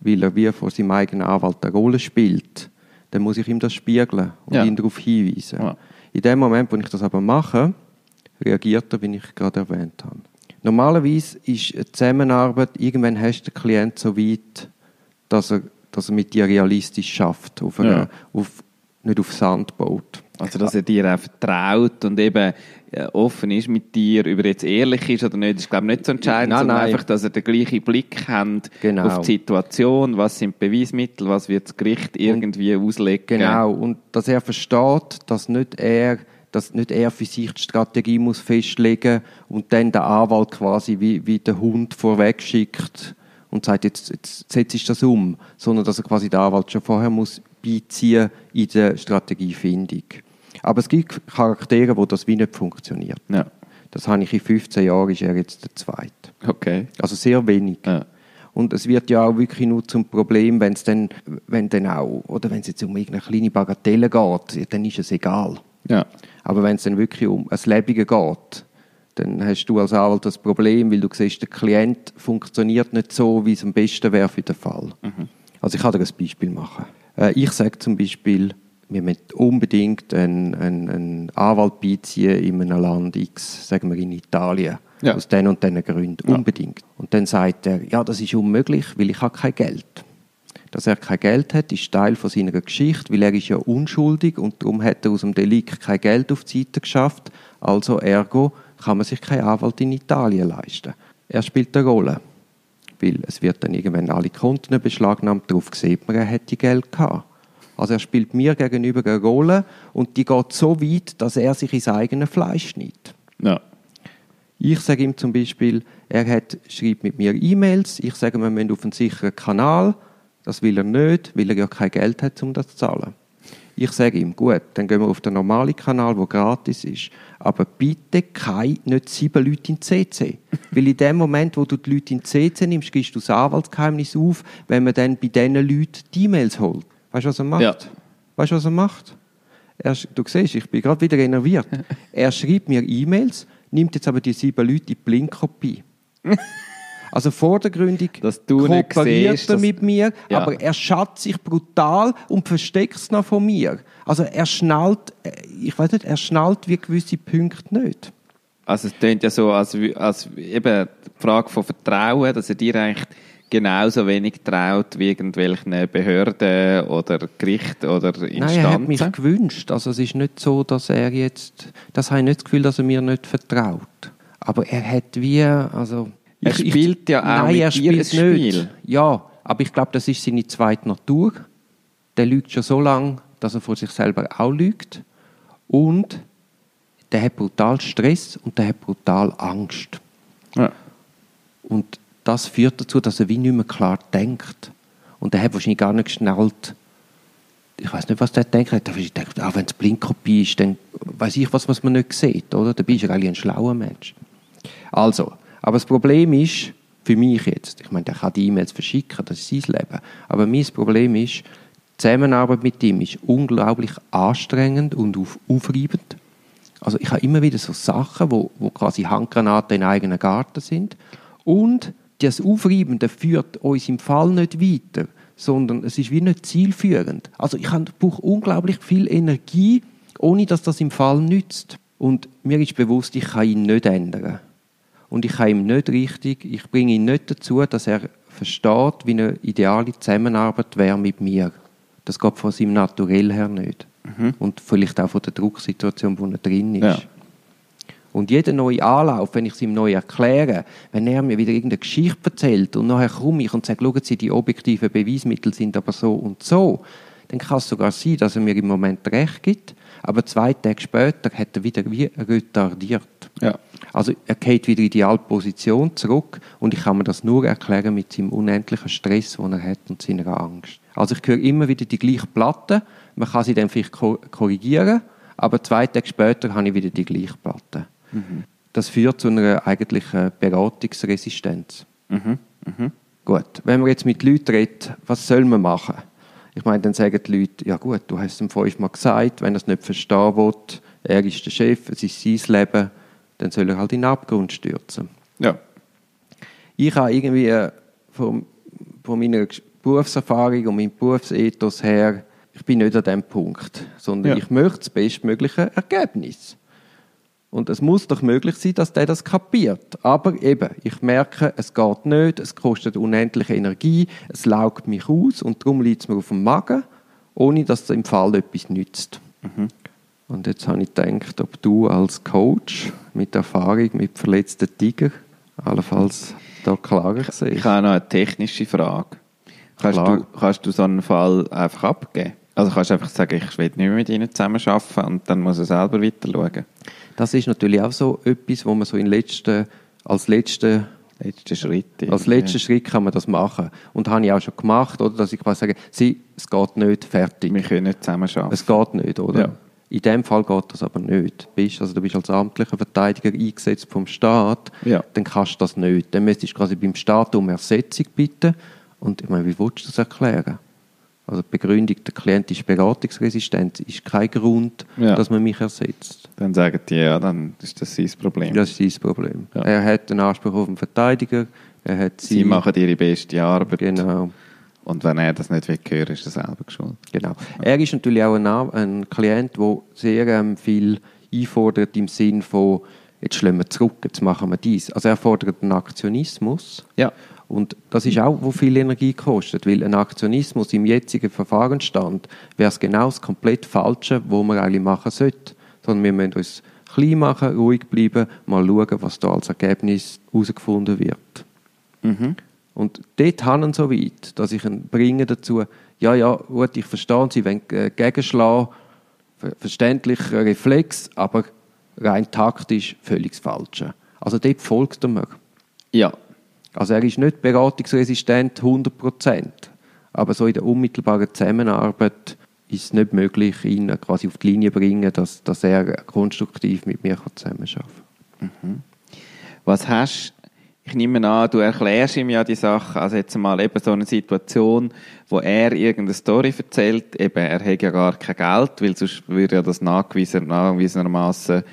weil er wie vor seinem eigenen Anwalt eine Rolle spielt, dann muss ich ihm das spiegeln und Ja. ihn darauf hinweisen. Ja. In dem Moment, wo ich das aber mache, reagiert er, wie ich gerade erwähnt habe. Normalerweise ist eine Zusammenarbeit, irgendwann hast du den Klient so weit, dass er, dass er mit dir realistisch schafft, auf einer, Ja. auf, nicht auf Sand baut. Also, dass er dir auch vertraut und eben äh, offen ist mit dir, über jetzt ehrlich ist oder nicht, ist, glaube ich, nicht so entscheidend, Nein, sondern nein. einfach, dass er den gleichen Blick hat Genau. auf die Situation, was sind Beweismittel, was wird das Gericht irgendwie auslegen. Genau, und dass er versteht, dass nicht er, dass nicht er für sich die Strategie muss festlegen und dann der Anwalt quasi wie, wie der Hund vorweg schickt und sagt, jetzt, jetzt setze ich das um, sondern dass er quasi der Anwalt schon vorher muss beiziehen in der Strategiefindung. Aber es gibt Charaktere, wo das wie nicht funktioniert. Ja. Das habe ich in 15 Jahren, ist er jetzt der Zweite. Okay. Also sehr wenig. Ja. Und es wird ja auch wirklich nur zum Problem, wenn es dann, wenn dann auch, oder wenn es jetzt um irgendeine kleine Bagatelle geht, dann ist es egal. Ja. Aber wenn es dann wirklich um ein Lebige geht, dann hast du als Anwalt das Problem, weil du siehst, der Klient funktioniert nicht so, wie es am besten wäre für den Fall. Also ich kann dir ein Beispiel machen. Äh, ich sage zum Beispiel, wir müssen unbedingt einen, einen, einen Anwalt beiziehen in einem Land X, sagen wir in Italien, Ja. aus den und diesen Gründen, Ja. unbedingt. Und dann sagt er, ja, das ist unmöglich, weil ich habe kein Geld. Dass er kein Geld hat, ist Teil von seiner Geschichte, weil er ist ja unschuldig und darum hat er aus dem Delikt kein Geld auf die Seite geschafft. Also ergo kann man sich keinen Anwalt in Italien leisten. Er spielt eine Rolle, weil es wird dann irgendwann alle Konten beschlagnahmt, darauf sieht man, er hätte Geld gehabt. Also er spielt mir gegenüber eine Rolle und die geht so weit, dass er sich ins eigene Fleisch schneidet. Ja. Ich sage ihm zum Beispiel, er hat, schreibt mit mir E-Mails, ich sage, wir müssen auf einen sicheren Kanal, das will er nicht, weil er ja kein Geld hat, um das zu zahlen. Ich sage ihm, gut, dann gehen wir auf den normalen Kanal, der gratis ist. Aber bitte kein, nicht sieben Leute in CC. Weil in dem Moment, wo du die Leute in CC nimmst, gibst du das Anwaltsgeheimnis auf, wenn man dann bei diesen Leuten die E-Mails holt. Weißt du, was er macht? Ja. Weißt du, was er macht? Er, du siehst, ich bin gerade wieder enerviert. Er schreibt mir E-Mails, nimmt jetzt aber die sieben Leute in Blinkkopie. Also vordergründig Dass du nicht kooperiert siehst, er dass- mit mir, Ja. aber er schatzt sich brutal und versteckt es noch von mir. Also er schnallt, äh, ich weiß nicht, er schnallt wie gewisse Punkte nicht. Also es klingt ja so, als, wü- als eben die Frage von Vertrauen, dass er dir eigentlich genauso wenig traut wie irgendwelchen Behörden oder Gericht oder Instanzen. Nein, er hat mich gewünscht. Also es ist nicht so, dass er jetzt, das habe ich nicht das Gefühl, dass er mir nicht vertraut. Aber er hat wie, also... Er spielt ja auch Nein, mit er spielt nicht. Spiel. Ja, aber ich glaube, das ist seine zweite Natur. Der lügt schon so lange, dass er vor sich selber auch lügt. Und der hat brutal Stress und der hat brutal Angst. ja. Und das führt dazu, dass er wie nicht mehr klar denkt. Und er hat wahrscheinlich gar nicht geschnallt, ich weiß nicht, was der denkt. Er hat wahrscheinlich gedacht, ah, wenn es Blinkkopie ist, dann weiß ich was, was man nicht sieht, oder? Dabei ist er eigentlich ein schlauer Mensch. Also, aber das Problem ist, für mich jetzt, ich meine, der kann die E-Mails verschicken, das ist sein Leben. Aber mein Problem ist, die Zusammenarbeit mit ihm ist unglaublich anstrengend und auf, aufreibend. Also ich habe immer wieder so Sachen, wo, wo quasi Handgranaten in eigenen Garten sind. Und das Aufreibende führt uns im Fall nicht weiter, sondern es ist wie nicht zielführend. Also ich brauche unglaublich viel Energie, ohne dass das im Fall nützt. Und mir ist bewusst, ich kann ihn nicht ändern. Und ich kann ihm nicht richtig, ich bringe ihn nicht dazu, dass er versteht, wie eine ideale Zusammenarbeit wäre mit mir. Das geht von seinem Naturell her nicht. Und vielleicht auch von der Drucksituation, wo er drin ist. Ja. Und jeder neue Anlauf, wenn ich es ihm neu erkläre, wenn er mir wieder irgendeine Geschichte erzählt und nachher komme ich und sage, schauen Sie, die objektiven Beweismittel sind aber so und so, dann kann es sogar sein, dass er mir im Moment recht gibt, aber zwei Tage später hat er wieder wie retardiert. Ja. Also er geht wieder in die alte Position zurück und ich kann mir das nur erklären mit seinem unendlichen Stress, den er hat und seiner Angst. Also ich höre immer wieder die gleiche Platte, man kann sie dann vielleicht korrigieren, aber zwei Tage später habe ich wieder die gleiche Platte. Mhm. Das führt zu einer eigentlichen Beratungsresistenz. Mhm. Mhm. Gut, wenn man jetzt mit Leuten redet, was soll man machen? Ich meine, dann sagen die Leute, ja gut, du hast es ihm fünfmal gesagt, wenn er es nicht verstehen will, er ist der Chef, es ist sein Leben, dann soll er halt in den Abgrund stürzen. Ja. Ich habe irgendwie äh, von, von meiner Berufserfahrung und meinem Berufsethos her, ich bin nicht an dem Punkt, sondern Ja. ich möchte das bestmögliche Ergebnis. Und es muss doch möglich sein, dass der das kapiert. Aber eben, ich merke, es geht nicht, es kostet unendliche Energie, es laugt mich aus und darum liegt es mir auf dem Magen, ohne dass es im Fall etwas nützt. Und jetzt habe ich gedacht, ob du als Coach mit Erfahrung mit verletzten Tiger allenfalls da klarer siehst. Ich habe noch eine technische Frage. Kannst Klar. du, kannst du so einen Fall einfach abgeben? Also kannst du einfach sagen, ich will nicht mehr mit ihnen zusammenarbeiten und dann muss er selber weiter schauen. Das ist natürlich auch so etwas, wo man so in letzten, als letzten Letzter Schritt. Als letzten Schritt kann man das machen. Und das habe ich auch schon gemacht, oder? Dass ich quasi sage, sie, es geht nicht, fertig. Wir können nicht zusammenarbeiten. Es geht nicht, oder? Ja. In dem Fall geht das aber nicht. Du bist, also du bist als amtlicher Verteidiger eingesetzt vom Staat, Ja. dann kannst du das nicht. Dann müsstest du quasi beim Staat um Ersetzung bitten. Und ich meine, wie willst du das erklären? Also die Begründung, der Klient ist beratungsresistent, ist kein Grund, Ja. dass man mich ersetzt. Dann sagen die, ja, dann ist das sein Problem. Das ist sein Problem. Ja. Er hat einen Anspruch auf einen Verteidiger, er hat Sie machen ihre beste Arbeit. Genau. Und wenn er das nicht will hören, ist er selber geschuld. Genau. Er ist natürlich auch ein, ein Klient, der sehr ähm, viel einfordert im Sinn von, jetzt schlagen wir zurück, jetzt machen wir dies. Also er fordert einen Aktionismus. Ja. Und das ist auch, wo viel Energie kostet, weil ein Aktionismus im jetzigen Verfahrensstand wäre es genau das komplett Falsche, wo man eigentlich machen sollte. Sondern wir müssen uns klein machen, ruhig bleiben, mal schauen, was da als Ergebnis herausgefunden wird. Mhm. Und dort haben so weit, dass ich ihn bringe dazu, ja, ja, gut, ich verstehe, Sie wollen äh, gegenschlagen, ver verständlicher Reflex, aber rein taktisch völlig das Falsche. Also dort folgt er mir. Ja. Also er ist nicht beratungsresistent 100%, aber so in der unmittelbaren Zusammenarbeit ist es nicht möglich, ihn quasi auf die Linie zu bringen, dass, dass er konstruktiv mit mir zusammenarbeiten kann. Was hast ich nehme an, du erklärst ihm ja die Sachen, also jetzt mal eben so eine Situation, wo er irgendeine Story erzählt, eben, er hat ja gar kein Geld, weil sonst würde ja das nachgewiesen, nachgewiesenermaßen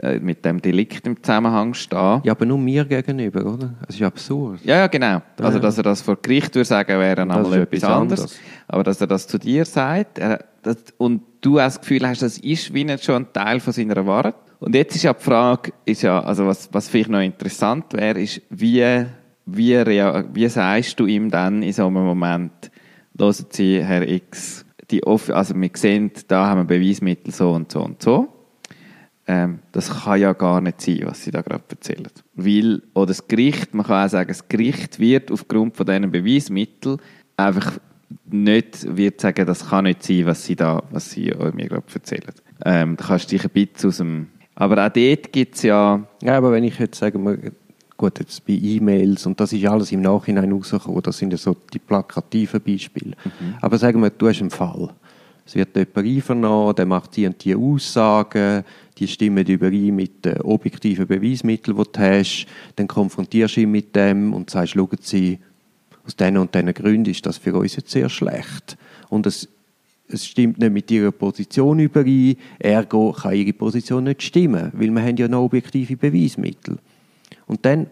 äh, mit dem Delikt im Zusammenhang stehen. Ja, aber nur mir gegenüber, oder? Es ist absurd. Ja, ja, genau. Also, dass er das vor Gericht würde sagen, wäre dann einmal etwas anderes. anderes. Aber dass er das zu dir sagt, er, das, und du auch das Gefühl hast, das ist wie nicht schon ein Teil von seiner Wahrheit. Und jetzt ist ja die Frage, ist ja, also was, was vielleicht noch interessant wäre, ist, wie, wie, wie sagst du ihm dann in so einem Moment, hören Sie, Herr X, die off also wir sehen, da haben wir Beweismittel so und so und so. Ähm, das kann ja gar nicht sein, was Sie da gerade erzählen. Weil, oder das Gericht, man kann auch sagen, das Gericht wird aufgrund von diesen Beweismitteln einfach nicht, wird sagen, das kann nicht sein, was Sie da, was Sie mir gerade erzählen. Ähm, da kannst du dich ein bisschen aus dem, aber auch dort gibt es ja, Ja, aber wenn ich jetzt sagen wir, gut, jetzt bei E-Mails und das ist alles im Nachhinein rausgekommen, das sind ja so die plakativen Beispiele. Aber sagen wir, du hast einen Fall. Es wird jemand einvernommen, der macht die und die Aussagen, die stimmen überein mit den objektiven Beweismitteln, die du hast. Dann konfrontierst du ihn mit dem und sagst, schauen Sie, aus diesen und diesen Gründen ist das für uns jetzt sehr schlecht. Und es, es stimmt nicht mit ihrer Position überein, ergo kann ihre Position nicht stimmen, weil wir haben ja noch objektive Beweismittel. Und dann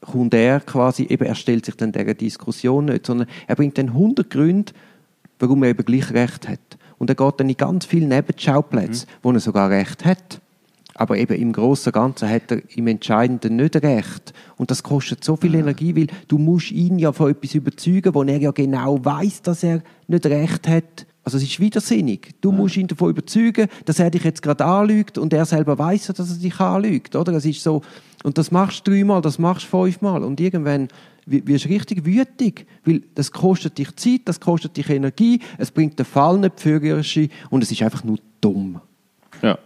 kommt er quasi, eben, er stellt sich dann dieser Diskussion nicht, sondern er bringt dann 100 Gründe, warum er eben gleich Recht hat. Und er geht dann in ganz viele Nebenschauplätze, wo er sogar Recht hat. Aber eben im Großen und Ganzen hat er im Entscheidenden nicht recht. Und das kostet so viel Energie, weil du musst ihn ja von etwas überzeugen, wo er ja genau weiß, dass er nicht recht hat. Also es ist widersinnig. Du musst ihn davon überzeugen, dass er dich jetzt gerade anlügt und er selber weiß, dass er dich anlügt, oder? Das ist so, und das machst du dreimal, das machst du fünfmal und irgendwann wirst du richtig wütig, weil das kostet dich Zeit, das kostet dich Energie, es bringt den Fall nicht für und es ist einfach nur dumm. Ja.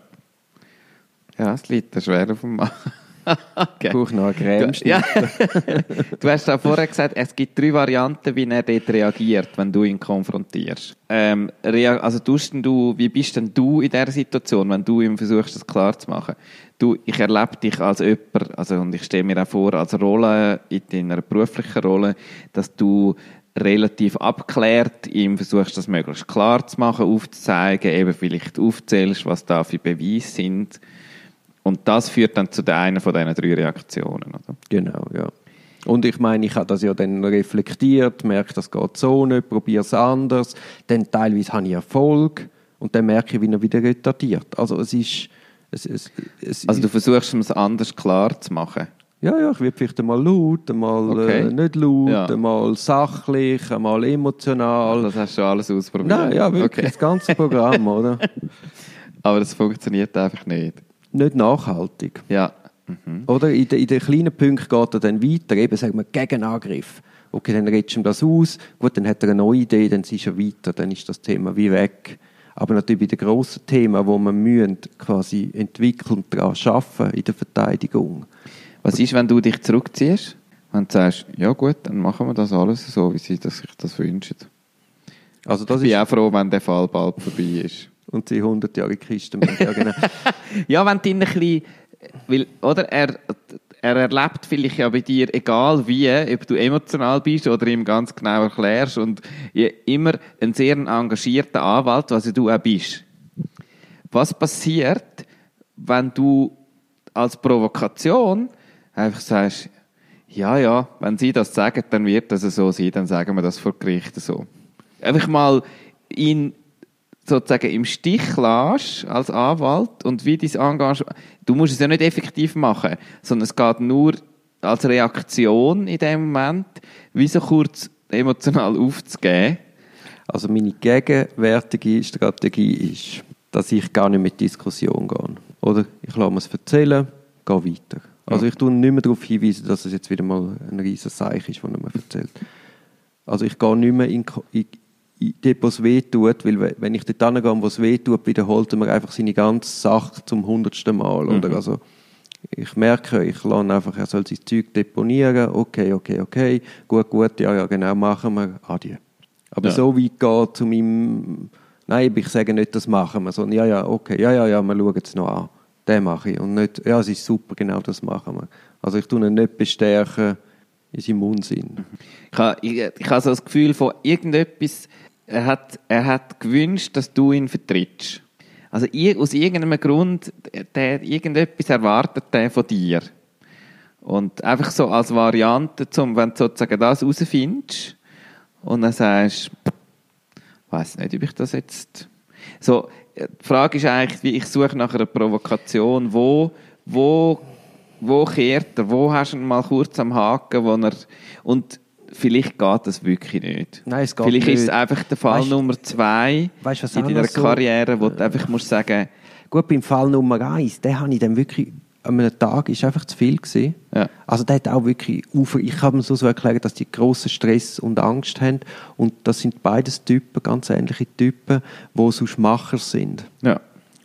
Ja, es liegt schwer auf dem Mann. Okay. Ich brauche noch eine Creme. Du, ja. du hast auch vorher gesagt, es gibt drei Varianten, wie er dort reagiert, wenn du ihn konfrontierst. Ähm, also du, wie bist denn du in dieser Situation, wenn du ihm versuchst, das klar zu machen? Du, ich erlebe dich als jemand, also, und ich stelle mir auch vor, als Rolle, in deiner beruflichen Rolle, dass du relativ abklärt ihm versuchst, das möglichst klar zu machen, aufzuzeigen, eben vielleicht aufzählst, was da für Beweise sind und das führt dann zu einer von diesen drei Reaktionen. Oder? Genau, ja. Und ich meine, ich habe das ja dann reflektiert, merke, das geht so nicht, probiere es anders. Dann teilweise habe ich Erfolg und dann merke ich, wie er wieder retardiert. Also es ist... Es, es, es also du versuchst es anders klar zu machen? Ja, ja, ich werde vielleicht einmal laut, einmal okay. äh, nicht laut, ja. einmal sachlich, einmal emotional. Das hast du alles ausprobiert? Nein, ja, wirklich, okay. das ganze Programm, oder? Aber das funktioniert einfach nicht nicht nachhaltig. Ja. Mhm. Oder in, den, in den kleinen Punkten geht er dann weiter, eben sagen wir Gegenangriff. Okay, dann redest du ihm das aus, gut, dann hat er eine neue Idee, dann ist er weiter, dann ist das Thema wie weg. Aber natürlich bei den grossen Themen, wo man müssen, quasi entwickeln und daran arbeiten in der Verteidigung. Was ist, wenn du dich zurückziehst? Wenn du sagst, ja gut, dann machen wir das alles so, wie sie sich das wünschen. Also das ich bin auch froh, wenn der Fall bald vorbei ist. Und die 100 Jahre Kiste. ja, genau. ja, wenn du ein bisschen, weil, oder, er, er erlebt vielleicht ja bei dir, egal wie, ob du emotional bist oder ihm ganz genau erklärst und immer ein sehr engagierter Anwalt, was du auch bist. Was passiert, wenn du als Provokation einfach sagst, ja, ja, wenn sie das sagen, dann wird das so sein, dann sagen wir das vor Gericht so. Einfach mal ihn sozusagen im Stich lässt als Anwalt und wie dein Engagement, du musst es ja nicht effektiv machen, sondern es geht nur als Reaktion in dem Moment, wie so kurz emotional aufzugeben. Also meine gegenwärtige Strategie ist, dass ich gar nicht mit Diskussion gehe. Oder ich lasse mir es erzählen, gehe weiter. Also ich tue nicht mehr darauf hinweisen, dass es jetzt wieder mal ein riesiges Zeichen ist, er mir erzählt. Also ich gehe nicht mehr in, in, dort, wo es weh tut, weil wenn ich dort hingehe, wo es weh tut, wiederholt man einfach seine ganze Sache zum hundertsten Mal, mhm. oder? Also, ich merke, ich lasse einfach, er soll sein Zeug deponieren, okay, okay, okay, gut, gut, ja, ja, genau, machen wir, adieu. Aber ja. so weit geht zu meinem, nein, ich sage nicht, das machen wir, sondern ja, ja, okay, ja, ja, ja, wir schauen es noch an. Den mache ich. Und nicht, ja, es ist super, genau das machen wir. Also ich tue ihn nicht bestärken in seinem Unsinn. Ich habe, ich, ich habe so das Gefühl von irgendetwas, er hat, er hat gewünscht, dass du ihn vertrittst. Also aus irgendeinem Grund, der, irgendetwas erwartet er von dir. Und einfach so als Variante, zum, wenn du sozusagen das herausfindest und dann sagst, weiß nicht, ob ich das jetzt... So, die Frage ist eigentlich, wie ich suche nach einer Provokation, wo, wo, wo kehrt er, wo hast du ihn mal kurz am Haken, wo er... Und vielleicht geht das wirklich nicht. Nein, es geht vielleicht nicht. ist es einfach der Fall weißt, Nummer zwei weißt, in deiner so, Karriere, wo du einfach musst sagen... Gut, beim Fall Nummer eins, den habe ich dann wirklich an einem Tag ist einfach zu viel gewesen. Ja. Also der hat auch wirklich Ufer. Ich habe mir so, so erklärt, dass die großen Stress und Angst haben und das sind beides Typen, ganz ähnliche Typen, wo sonst Macher sind. Ja.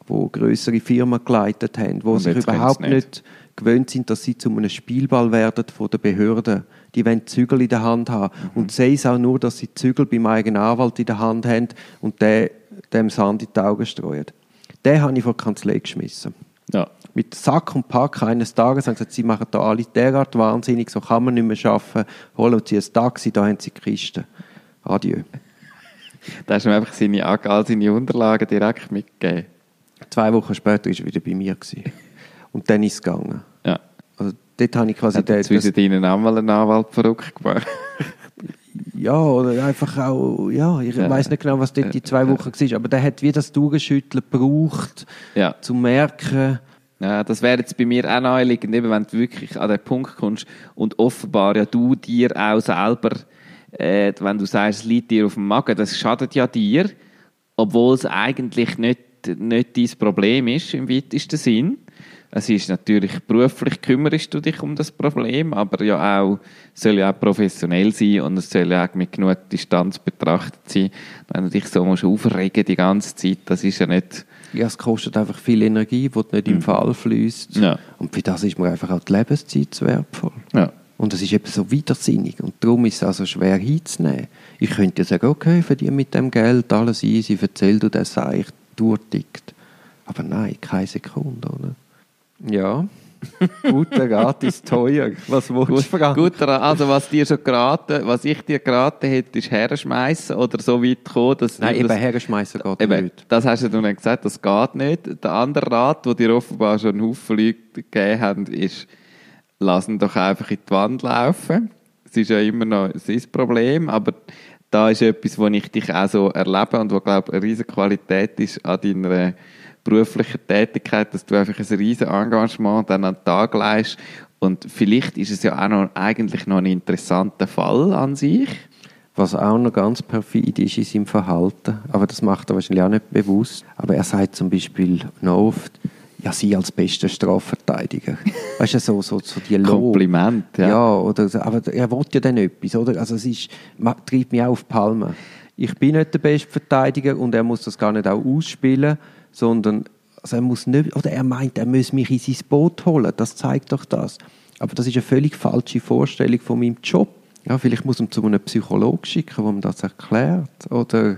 Wo größere Firmen geleitet haben, wo und sich überhaupt nicht. nicht gewöhnt sind, dass sie zu einem Spielball werden von der Behörden die wollen Zügel in der Hand haben. Mhm. Und sei es auch nur, dass sie Zügel beim eigenen Anwalt in der Hand haben und der, dem Sand in die Augen streuen. Den habe ich vor die Kanzlei geschmissen. Ja. Mit Sack und Pack eines Tages haben sie gesagt, sie machen da alle derart wahnsinnig, so kann man nicht mehr arbeiten. Holen sie ein Taxi, da haben sie die Kiste. Adieu. Da hast du mir einfach seine, all seine Unterlagen direkt mitgegeben. Zwei Wochen später war er wieder bei mir. Und dann ist es gegangen. Ja dort habe ich quasi... Hat den, zwischen deinen einmal einen Anwalt verrückt gemacht? ja, oder einfach auch, ja, ich ja. weiß nicht genau, was dort die zwei Wochen war, aber der hat wie das Durchschütteln gebraucht, ja. zu merken... Ja, das wäre jetzt bei mir auch naheliegend, eben, wenn du wirklich an den Punkt kommst und offenbar ja du dir auch selber, äh, wenn du sagst, es liegt dir auf dem Magen, das schadet ja dir obwohl es eigentlich nicht, nicht dein Problem ist, im weitesten Sinn. Es ist natürlich, beruflich kümmerst du dich um das Problem, aber ja auch, soll ja auch professionell sein und es soll ja auch mit genug Distanz betrachtet sein. Wenn du dich so musst aufregen die ganze Zeit, das ist ja nicht... Ja, es kostet einfach viel Energie, die nicht im Fall fließt. Ja. Und für das ist mir einfach auch die Lebenszeit zu wertvoll. Ja. Und es ist eben so widersinnig. Und darum ist es also schwer hinzunehmen. Ich könnte ja sagen, okay, verdiene mit dem Geld alles easy, erzähl du das eigentlich durchtickt. Aber nein, keine Sekunde, oder? Ja. Guter Rat ist teuer. Was willst du fragen? Gut, also was dir schon geraten, was ich dir geraten hätte, ist herschmeißen oder so weit kommen, dass Nein, eben das, herschmeißen geht eben, nicht. das hast du nicht gesagt, das geht nicht. Der andere Rat, den dir offenbar schon einen Haufen Leute gegeben haben, ist, lass ihn doch einfach in die Wand laufen. Es ist ja immer noch sein Problem, aber da ist etwas, wo ich dich auch so erlebe und wo, glaube ich, eine riesige Qualität ist an deiner beruflichen Tätigkeit, dass du einfach ein riesen Engagement dann an den Tag leist und vielleicht ist es ja auch noch, eigentlich noch ein interessanter Fall an sich. Was auch noch ganz perfid ist in seinem Verhalten, aber das macht er wahrscheinlich auch nicht bewusst. Aber er sagt zum Beispiel noch oft, ja, sie als bester Strafverteidiger. Weißt du, so, so, so die Lob. Kompliment, ja. Ja, oder, aber er will ja dann etwas, oder? Also es ist, ma- treibt mich auch auf die Palme. Ich bin nicht der beste Verteidiger und er muss das gar nicht auch ausspielen, sondern also er muss nicht, oder er meint, er muss mich in sein Boot holen. Das zeigt doch das. Aber das ist eine völlig falsche Vorstellung von meinem Job. Ja, vielleicht muss man zu einem Psychologen schicken, der mir das erklärt. Oder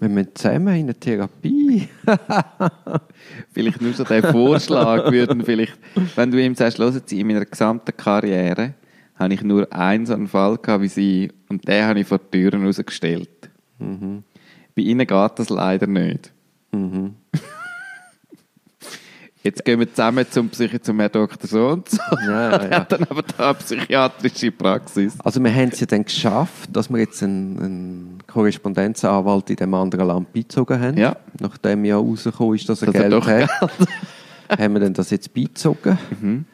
wir müssen zusammen in eine Therapie. Vielleicht nur so den Vorschlag würden vielleicht, wenn du ihm sagst, hören Sie, in meiner gesamten Karriere habe ich nur einen so einen Fall gehabt wie Sie und den habe ich vor die Türen rausgestellt. Bei Ihnen geht das leider nicht. Mhm. Jetzt gehen wir zusammen zum, Psychi zum Herrn Dr. So und so. Ja, Er ja. hat dann aber da eine psychiatrische Praxis. Also wir haben es ja dann geschafft, dass wir jetzt einen, einen Korrespondenzanwalt in dem anderen Land beizogen haben. Ja. Nachdem ja rausgekommen ist, dass er Dass Geld hat, haben wir dann das jetzt beizogen. Mhm.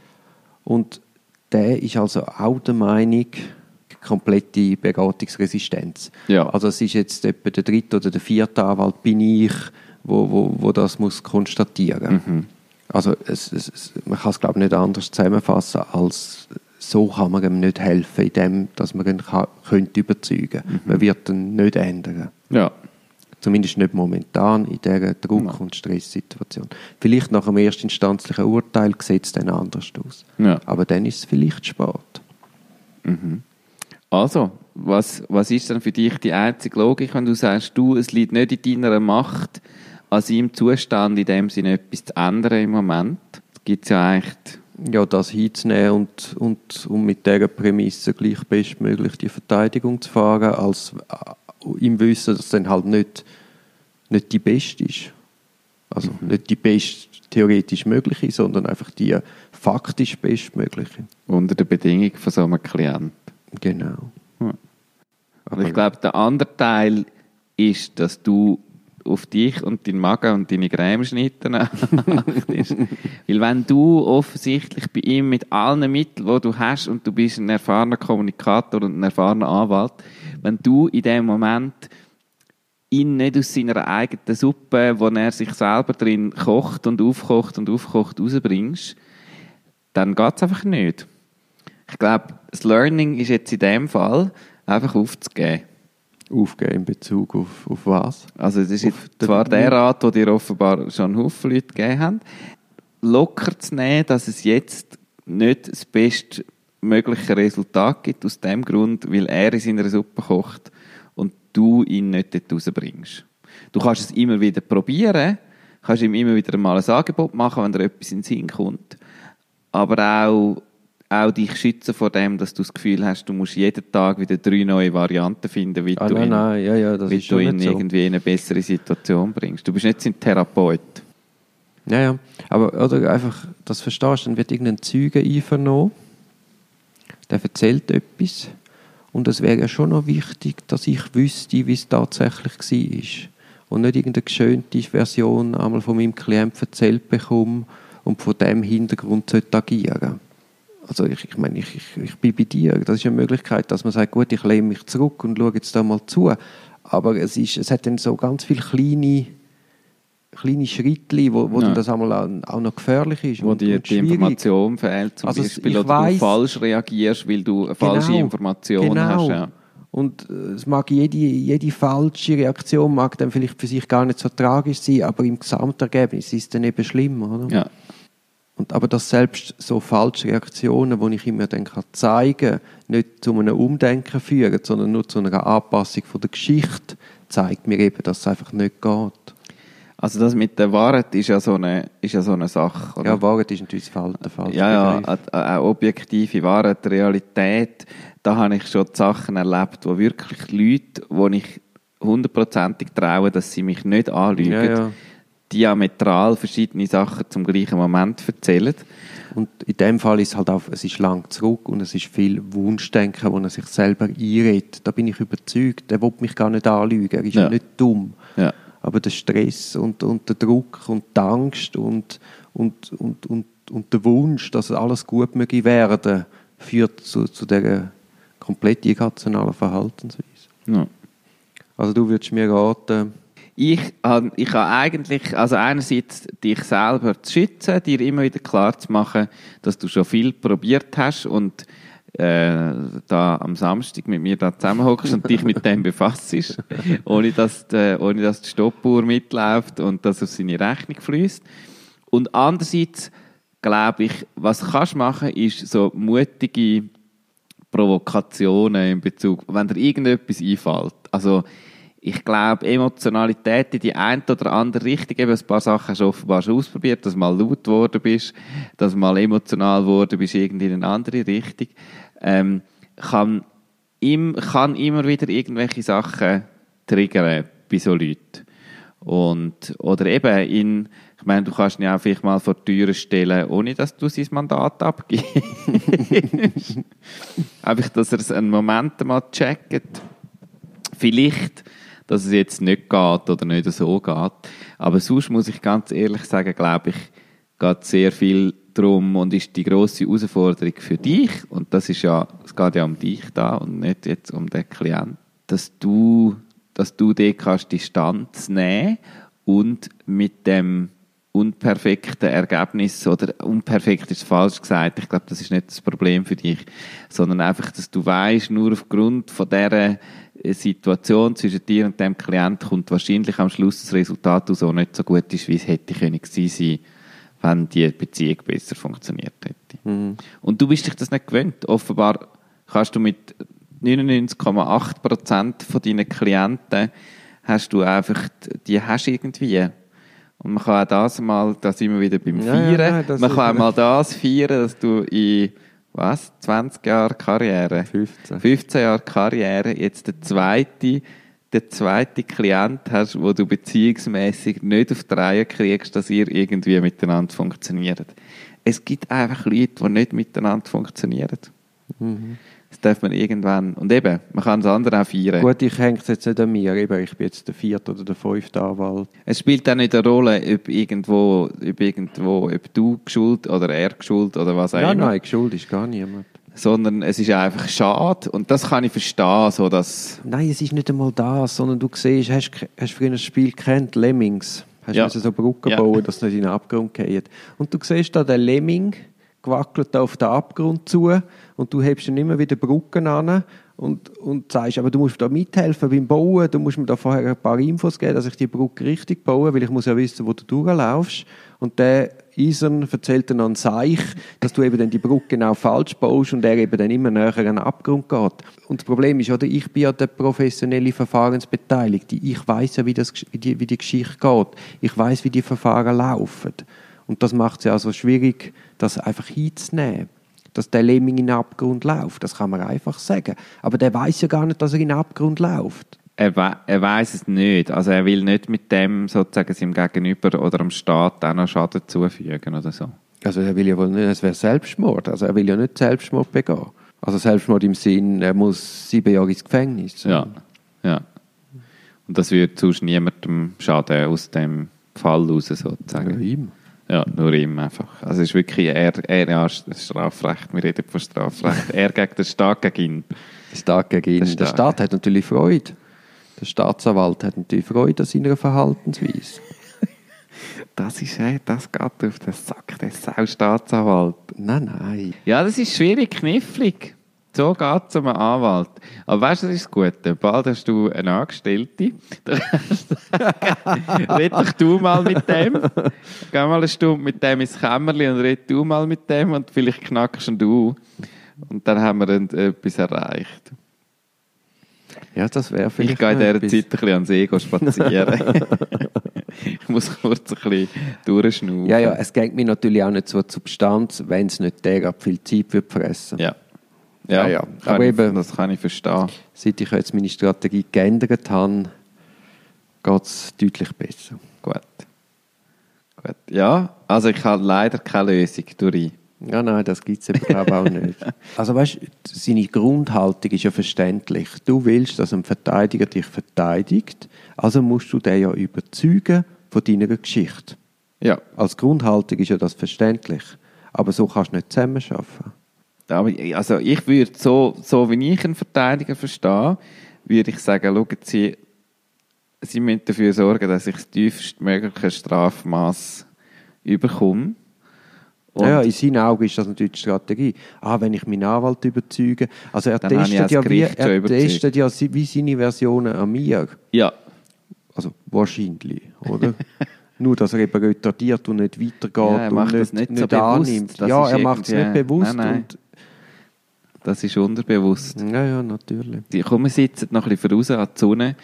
Und der ist also auch der Meinung, komplette Beratungsresistenz. Ja. Also es ist jetzt etwa der dritte oder der vierte Anwalt bin ich, wo, wo, wo das muss konstatieren. Mhm. Also es, es, man kann es glaube ich nicht anders zusammenfassen als so kann man ihm nicht helfen, indem dass man ihn kann, könnte überzeugen. Mhm. Man wird ihn nicht ändern. Ja. Zumindest nicht momentan in dieser Druck- und Stresssituation. Vielleicht nach einem erstinstanzlichen Urteil sieht es dann anders aus. Ja. Aber dann ist es vielleicht spät. Also, was, was ist denn für dich die einzige Logik, wenn du sagst, du, es liegt nicht in deiner Macht, an seinem Zustand in dem Sinne etwas zu ändern im Moment? Es gibt ja eigentlich, Ja, das hinzunehmen und, und, und mit dieser Prämisse gleich bestmöglich die Verteidigung zu fahren, als äh, im Wissen, dass es dann halt nicht, nicht die beste ist. Also nicht die best theoretisch mögliche, sondern einfach die faktisch bestmögliche. unter der Bedingung von so einem Klienten. Genau. Aber ich glaube, der andere Teil ist, dass du auf dich und deinen Magen und deine Cremeschnitte achtest. Weil wenn du offensichtlich bei ihm mit allen Mitteln, die du hast, und du bist ein erfahrener Kommunikator und ein erfahrener Anwalt, wenn du in dem Moment ihn nicht aus seiner eigenen Suppe, wo er sich selber drin kocht und aufkocht und aufkocht, rausbringst, dann geht es einfach nicht. Ich glaube, das Learning ist jetzt in dem Fall, einfach aufzugeben. Aufgeben in Bezug auf, auf was? Also es ist Auf zwar der Rat, den dir offenbar schon Haufen Leute gegeben haben, locker zu nehmen, dass es jetzt nicht das bestmögliche Resultat gibt, aus dem Grund, weil er in seiner Suppe kocht und du ihn nicht dort rausbringst. Du kannst es immer wieder probieren, kannst ihm immer wieder mal ein Angebot machen, wenn dir etwas in den Sinn kommt, aber auch auch dich schützen vor dem, dass du das Gefühl hast, du musst jeden Tag wieder drei neue Varianten finden, wie Ah, du nein, ihn nein, ja, ja, du ihn so. irgendwie in eine bessere Situation bringst. Du bist nicht sein Therapeut. Ja, ja. Aber oder einfach, das verstehst du, dann wird irgendein Zeuge einvernommen, der erzählt etwas und es wäre ja schon noch wichtig, dass ich wüsste, wie es tatsächlich war. Und nicht irgendeine geschönte Version einmal von meinem Klienten erzählt bekomme und von dem Hintergrund sollte agieren. Also ich, ich meine, ich, ich, ich bin bei dir. Das ist eine Möglichkeit, dass man sagt, gut, ich lehne mich zurück und schaue jetzt da mal zu. Aber es, ist, es hat dann so ganz viele kleine, kleine Schritte, wo, wo Ja. dann das einmal auch- noch gefährlich ist. Wo und- dir die. Information fehlt, zum Also Beispiel, oder weiss- du falsch reagierst, weil du eine falsche Genau, Information genau. hast. Ja. Und äh, es mag jede, jede falsche Reaktion mag dann vielleicht für sich gar nicht so tragisch sein, aber im Gesamtergebnis ist es dann eben schlimm, oder? Ja. Und, aber dass selbst so falsche Reaktionen, die ich immer dann kann zeigen kann, nicht zu einem Umdenken führen, sondern nur zu einer Anpassung von der Geschichte, zeigt mir eben, dass es einfach nicht geht. Also das mit der Wahrheit ist ja so eine, ist ja so eine Sache. Oder? Ja, Wahrheit ist natürlich das Fal- der falsche Ja, ja, eine, objektive Wahrheit, Realität, da habe ich schon Sachen erlebt, wo wirklich Leute, wo ich hundertprozentig traue, dass sie mich nicht anlügen, Ja, ja. Diametral verschiedene Sachen zum gleichen Moment erzählen. Und in dem Fall ist es halt auch, es ist lang zurück und es ist viel Wunschdenken, wo er sich selber einredet. Da bin ich überzeugt, der will mich gar nicht anlügen, er ist ja, Ja. nicht dumm. Ja. Aber der Stress und, und der Druck und die Angst und, und, und, und, und der Wunsch, dass alles gut möge werden, führt zu, zu dieser komplett irrationalen Verhaltensweise. Ja. Also du würdest mir raten, Ich, habe- ich habe eigentlich, also einerseits dich selber zu schützen, dir immer wieder klar zu machen, dass du schon viel probiert hast und äh, da am Samstag mit mir da zusammenhockst und dich mit dem befasst, ohne dass, die, ohne dass die Stoppuhr mitläuft und dass auf seine Rechnung fließt. Und andererseits glaube ich, was du kannst machen, ist so mutige Provokationen in Bezug, wenn dir irgendetwas einfällt. Also, ich glaube, Emotionalität in die eine oder andere Richtung, eben ein paar Sachen hast du offenbar schon ausprobiert, dass du mal laut geworden bist, dass du mal emotional geworden bist, irgendwie in eine andere Richtung, ähm, kann, im, kann immer wieder irgendwelche Sachen triggern bei so Leuten. Und, oder eben in, ich meine, du kannst ihn ja auch vielleicht mal vor die Türe stellen, ohne dass du sein Mandat abgibst. Einfach, dass er es einen Moment mal checkt. Vielleicht, dass es jetzt nicht geht oder nicht so geht. Aber sonst muss ich ganz ehrlich sagen, glaube ich, geht sehr viel darum und ist die grosse Herausforderung für dich, und das ist ja, es geht ja um dich da und nicht jetzt um den Klienten, dass du, dass du dir kannst Distanz nehmen und mit dem unperfekten Ergebnis oder unperfekt ist falsch gesagt. Ich glaube, das ist nicht das Problem für dich, sondern einfach, dass du weißt, nur aufgrund von dieser Situation zwischen dir und dem Klient kommt wahrscheinlich am Schluss das Resultat aus, das nicht so gut ist, wie es hätte können sein, wenn die Beziehung besser funktioniert hätte. Und du bist dich das nicht gewöhnt. Offenbar kannst du mit 99,8% von deinen Klienten hast du einfach, die hast du irgendwie. Und man kann auch das mal, da sind wir wieder beim Ja, ja, Feiern, nein, das man kann auch mal das feiern, dass du in, was, 20 Jahre Karriere, 15. 15 Jahre Karriere, jetzt der zweite, der zweite Klient hast, wo du beziehungsmäßig nicht auf die Reihe kriegst, dass ihr irgendwie miteinander funktioniert. Es gibt einfach Leute, die nicht miteinander funktionieren. Das darf man irgendwann, und eben, man kann das andere auch feiern. gut, ich hänge es jetzt nicht an mir, eben, ich bin jetzt der vierte oder der fünfte Anwalt. Es spielt auch nicht eine Rolle, ob irgendwo, ob irgendwo, ob du geschuld oder er geschuld oder was auch Ja, immer. nein, Schuld ist gar niemand. Sondern es ist einfach schade und das kann ich verstehen, so dass, Nein, es ist nicht einmal das, sondern du siehst, hast, hast früher das Spiel kennt, Lemmings. Hast Ja. müssen so Brücken Ja. bauen, dass es nicht in den Abgrund geht. Und du siehst da den Lemming gewackelt auf den Abgrund zu und du hebst dann immer wieder Brücken an und, und sagst, aber du musst da mithelfen beim Bauen, du musst mir da vorher ein paar Infos geben, dass ich die Brücke richtig baue, weil ich muss ja wissen, wo du durchlaufst. Und der Eisern erzählt dann an Seich, dass du eben dann die Brücke genau falsch baust und er eben dann immer näher an den Abgrund geht. Und das Problem ist, oder, ich bin ja der professionelle Verfahrensbeteiligte. Ich weiß ja, wie, das, wie, die, wie die Geschichte geht. Ich weiß, wie die Verfahren laufen. Und das macht es ja so schwierig, das einfach hinzunehmen. Dass der Lemming in den Abgrund läuft. Das kann man einfach sagen. Aber der weiß ja gar nicht, dass er in den Abgrund läuft. er, we er weiß es nicht. Also er will nicht mit dem sozusagen seinem Gegenüber oder dem Staat auch noch Schaden zufügen oder so. Also er will ja wohl nicht, es wäre Selbstmord. Also er will ja nicht Selbstmord begehen. Also Selbstmord im Sinn, er muss sieben Jahre ins Gefängnis. Ja, ja. Und das würde sonst niemandem schaden aus dem Fall raus Ja, sozusagen. ihm. Ja, nur ihm einfach. Also es ist wirklich er, er ja, Strafrecht, wir reden von Strafrecht. er gegen den Staat gegen ihn. Der Staat gegen ihn. Der Der Staat. Hat natürlich Freude. Der Staatsanwalt hat natürlich Freude an seiner Verhaltensweise. Das ist, hey, das geht auf den Sack, der Sau-Staatsanwalt. Nein, nein. Ja, das ist schwierig, knifflig. So geht es um einen Anwalt. Aber weißt du, das ist das Gute. Bald hast du eine Angestellte. Da kannst du sagen, red doch du mal mit dem. Geh mal eine Stunde mit dem ins Kämmerchen und red du mal mit dem und vielleicht knackst du. Und dann haben wir dann etwas erreicht. Ja, das wäre vielleicht Ich gehe in dieser etwas. Zeit ein bisschen an See gehen spazieren. ich muss kurz ein bisschen durchschnaufen. Ja, ja, es geht mir natürlich auch nicht so die Substanz, wenn es nicht derart viel Zeit wird fressen. Ja. Ja, Ja, ja. Aber ich, eben- das kann ich verstehen. Seit ich jetzt meine Strategie geändert habe, geht es deutlich besser. Gut. Gut. Ja, also ich habe leider keine Lösung durch. Ja, nein, das gibt es glaube auch nicht. Also weißt du, seine Grundhaltung ist ja verständlich. Du willst, dass ein Verteidiger dich verteidigt, also musst du den ja überzeugen von deiner Geschichte. Ja, Als Grundhaltung ist ja das verständlich. Aber so kannst du nicht zusammenarbeiten. Aber ich- also ich würde so, so wie ich einen Verteidiger verstehe, würde ich sagen, schauen Sie, Sie müssen dafür sorgen, dass ich das tiefstmögliche Strafmaß überkomme. Und Ja, in seinen Augen ist das natürlich die Strategie. Ah, wenn ich meinen Anwalt überzeuge. Also er testet ja, wie, er testet ja wie seine Versionen an mir. ja, Also wahrscheinlich, oder? Nur, dass er eben retardiert und nicht weitergeht Ja, er macht und nicht, nicht so nicht bewusst. annimmt. Das ja, er macht es nicht bewusst. Nein, nein. Das ist unterbewusst. Ja, ja, natürlich. Die kommen sitzen noch ein bisschen voraus an die Sonne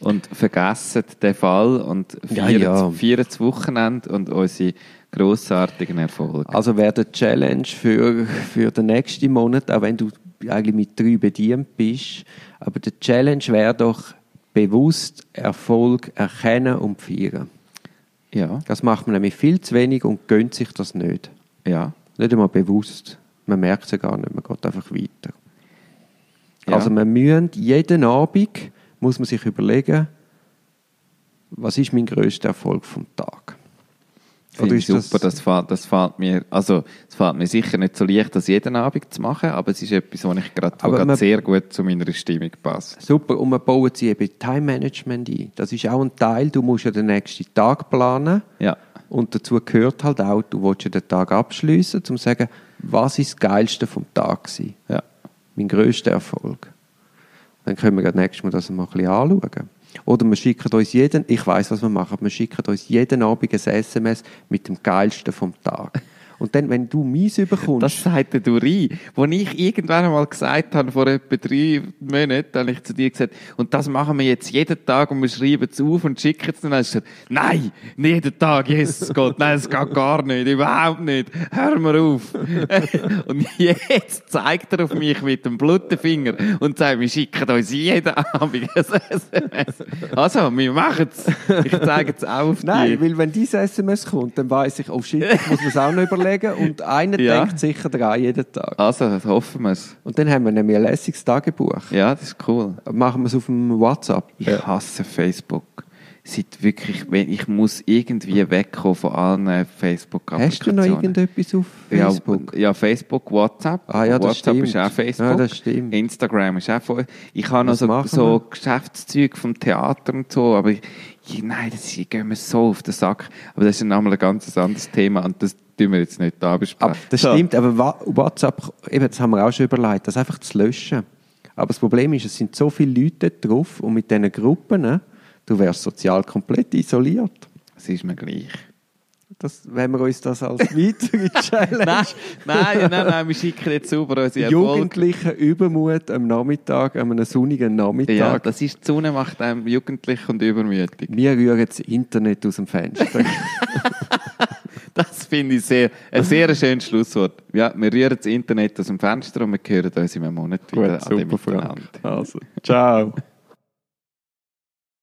und vergessen den Fall und Ja, feiern, ja. feiern das Wochenende und unsere grossartigen Erfolge. Also wäre die Challenge für, für den nächsten Monat, auch wenn du eigentlich mit drei bedient bist, aber die Challenge wäre doch bewusst Erfolg erkennen und feiern. Ja, Das macht man nämlich viel zu wenig und gönnt sich das nicht. ja. Nicht einmal bewusst. Man merkt es ja gar nicht, man geht einfach weiter. Ja. Also man müssen jeden Abend muss man sich überlegen, was ist mein grösster Erfolg vom Tag? Ich ist super, das, fällt, das fällt mir, also es fällt mir sicher nicht so leicht, das jeden Abend zu machen, aber es ist etwas, was ich gerade, sehr gut zu meiner Stimmung passt. Super, und man baut sie eben Time Management ein. Das ist auch ein Teil, du musst ja den nächsten Tag planen Ja, und dazu gehört halt auch, du willst ja den Tag abschließen, um zu sagen, was ist das Geilste vom Tag gewesen? ja. mein grösster Erfolg. Dann können wir gerade nächstes Mal das mal ein bisschen anschauen. Oder wir schicken uns jeden, ich weiß, was wir machen, wir schicken uns jeden Abend ein SMS mit dem Geilsten vom Tag. Und dann, wenn du meins überkommst, Das sagt der Duri. Wo ich irgendwann einmal gesagt habe, vor etwa drei Monaten, habe ich zu dir gesagt, und das machen wir jetzt jeden Tag und wir schreiben es auf und schicken es dann. Dann hast du gesagt, nein, nicht jeden Tag, Jesus Gott, nein, es geht gar nicht, überhaupt nicht, hör mir auf. und jetzt zeigt er auf mich mit dem Blutfinger und sagt, wir schicken uns jeden Abend ein SMS. Also, wir machen es. Ich zeige es auch auf Nein, dich. weil wenn dieses SMS kommt, dann weiß ich, oh shit, ich muss mir es auch noch überlegen. Und einer Ja. denkt sicher daran jeden Tag. Also, das hoffen wir es. Und dann haben wir nämlich ein lässiges Tagebuch. Ja, das ist cool. Machen wir es auf dem WhatsApp. Ich hasse Facebook. Seit wirklich, ich muss irgendwie wegkommen von allen Facebook-Applikationen. Hast du noch irgendetwas auf Facebook? Ja, ja, Facebook, WhatsApp. Ah, ja, das WhatsApp stimmt. ist auch Facebook. Ja, das stimmt. Instagram ist auch voll. Ich habe noch Was so, machen so Geschäftszeug vom Theater und so, aber ich, nein, das geht mir so auf den Sack. Aber das ist dann einmal ein ganz anderes Thema und das tun wir jetzt nicht da besprechen. Aber das So. stimmt, aber WhatsApp, eben, das haben wir auch schon überlegt, das einfach zu löschen. Aber das Problem ist, es sind so viele Leute drauf und mit diesen Gruppen, ne, du wärst sozial komplett isoliert. Das ist mir gleich. Das, wenn wir uns das als weitere Challenge... nein, nein, nein, nein, wir schicken jetzt sauber unsere Erfolge. Jugendlicher Übermut am Nachmittag, an einem sonnigen Nachmittag. Ja, das ist, die Sonne macht einem jugendlich und übermütig. wir rühren das Internet aus dem Fenster. Das finde ich sehr, ein sehr schönes Schlusswort. Ja, wir rühren das Internet aus dem Fenster und wir hören uns in einem Monat wieder an dem Miteinander. Also, ciao.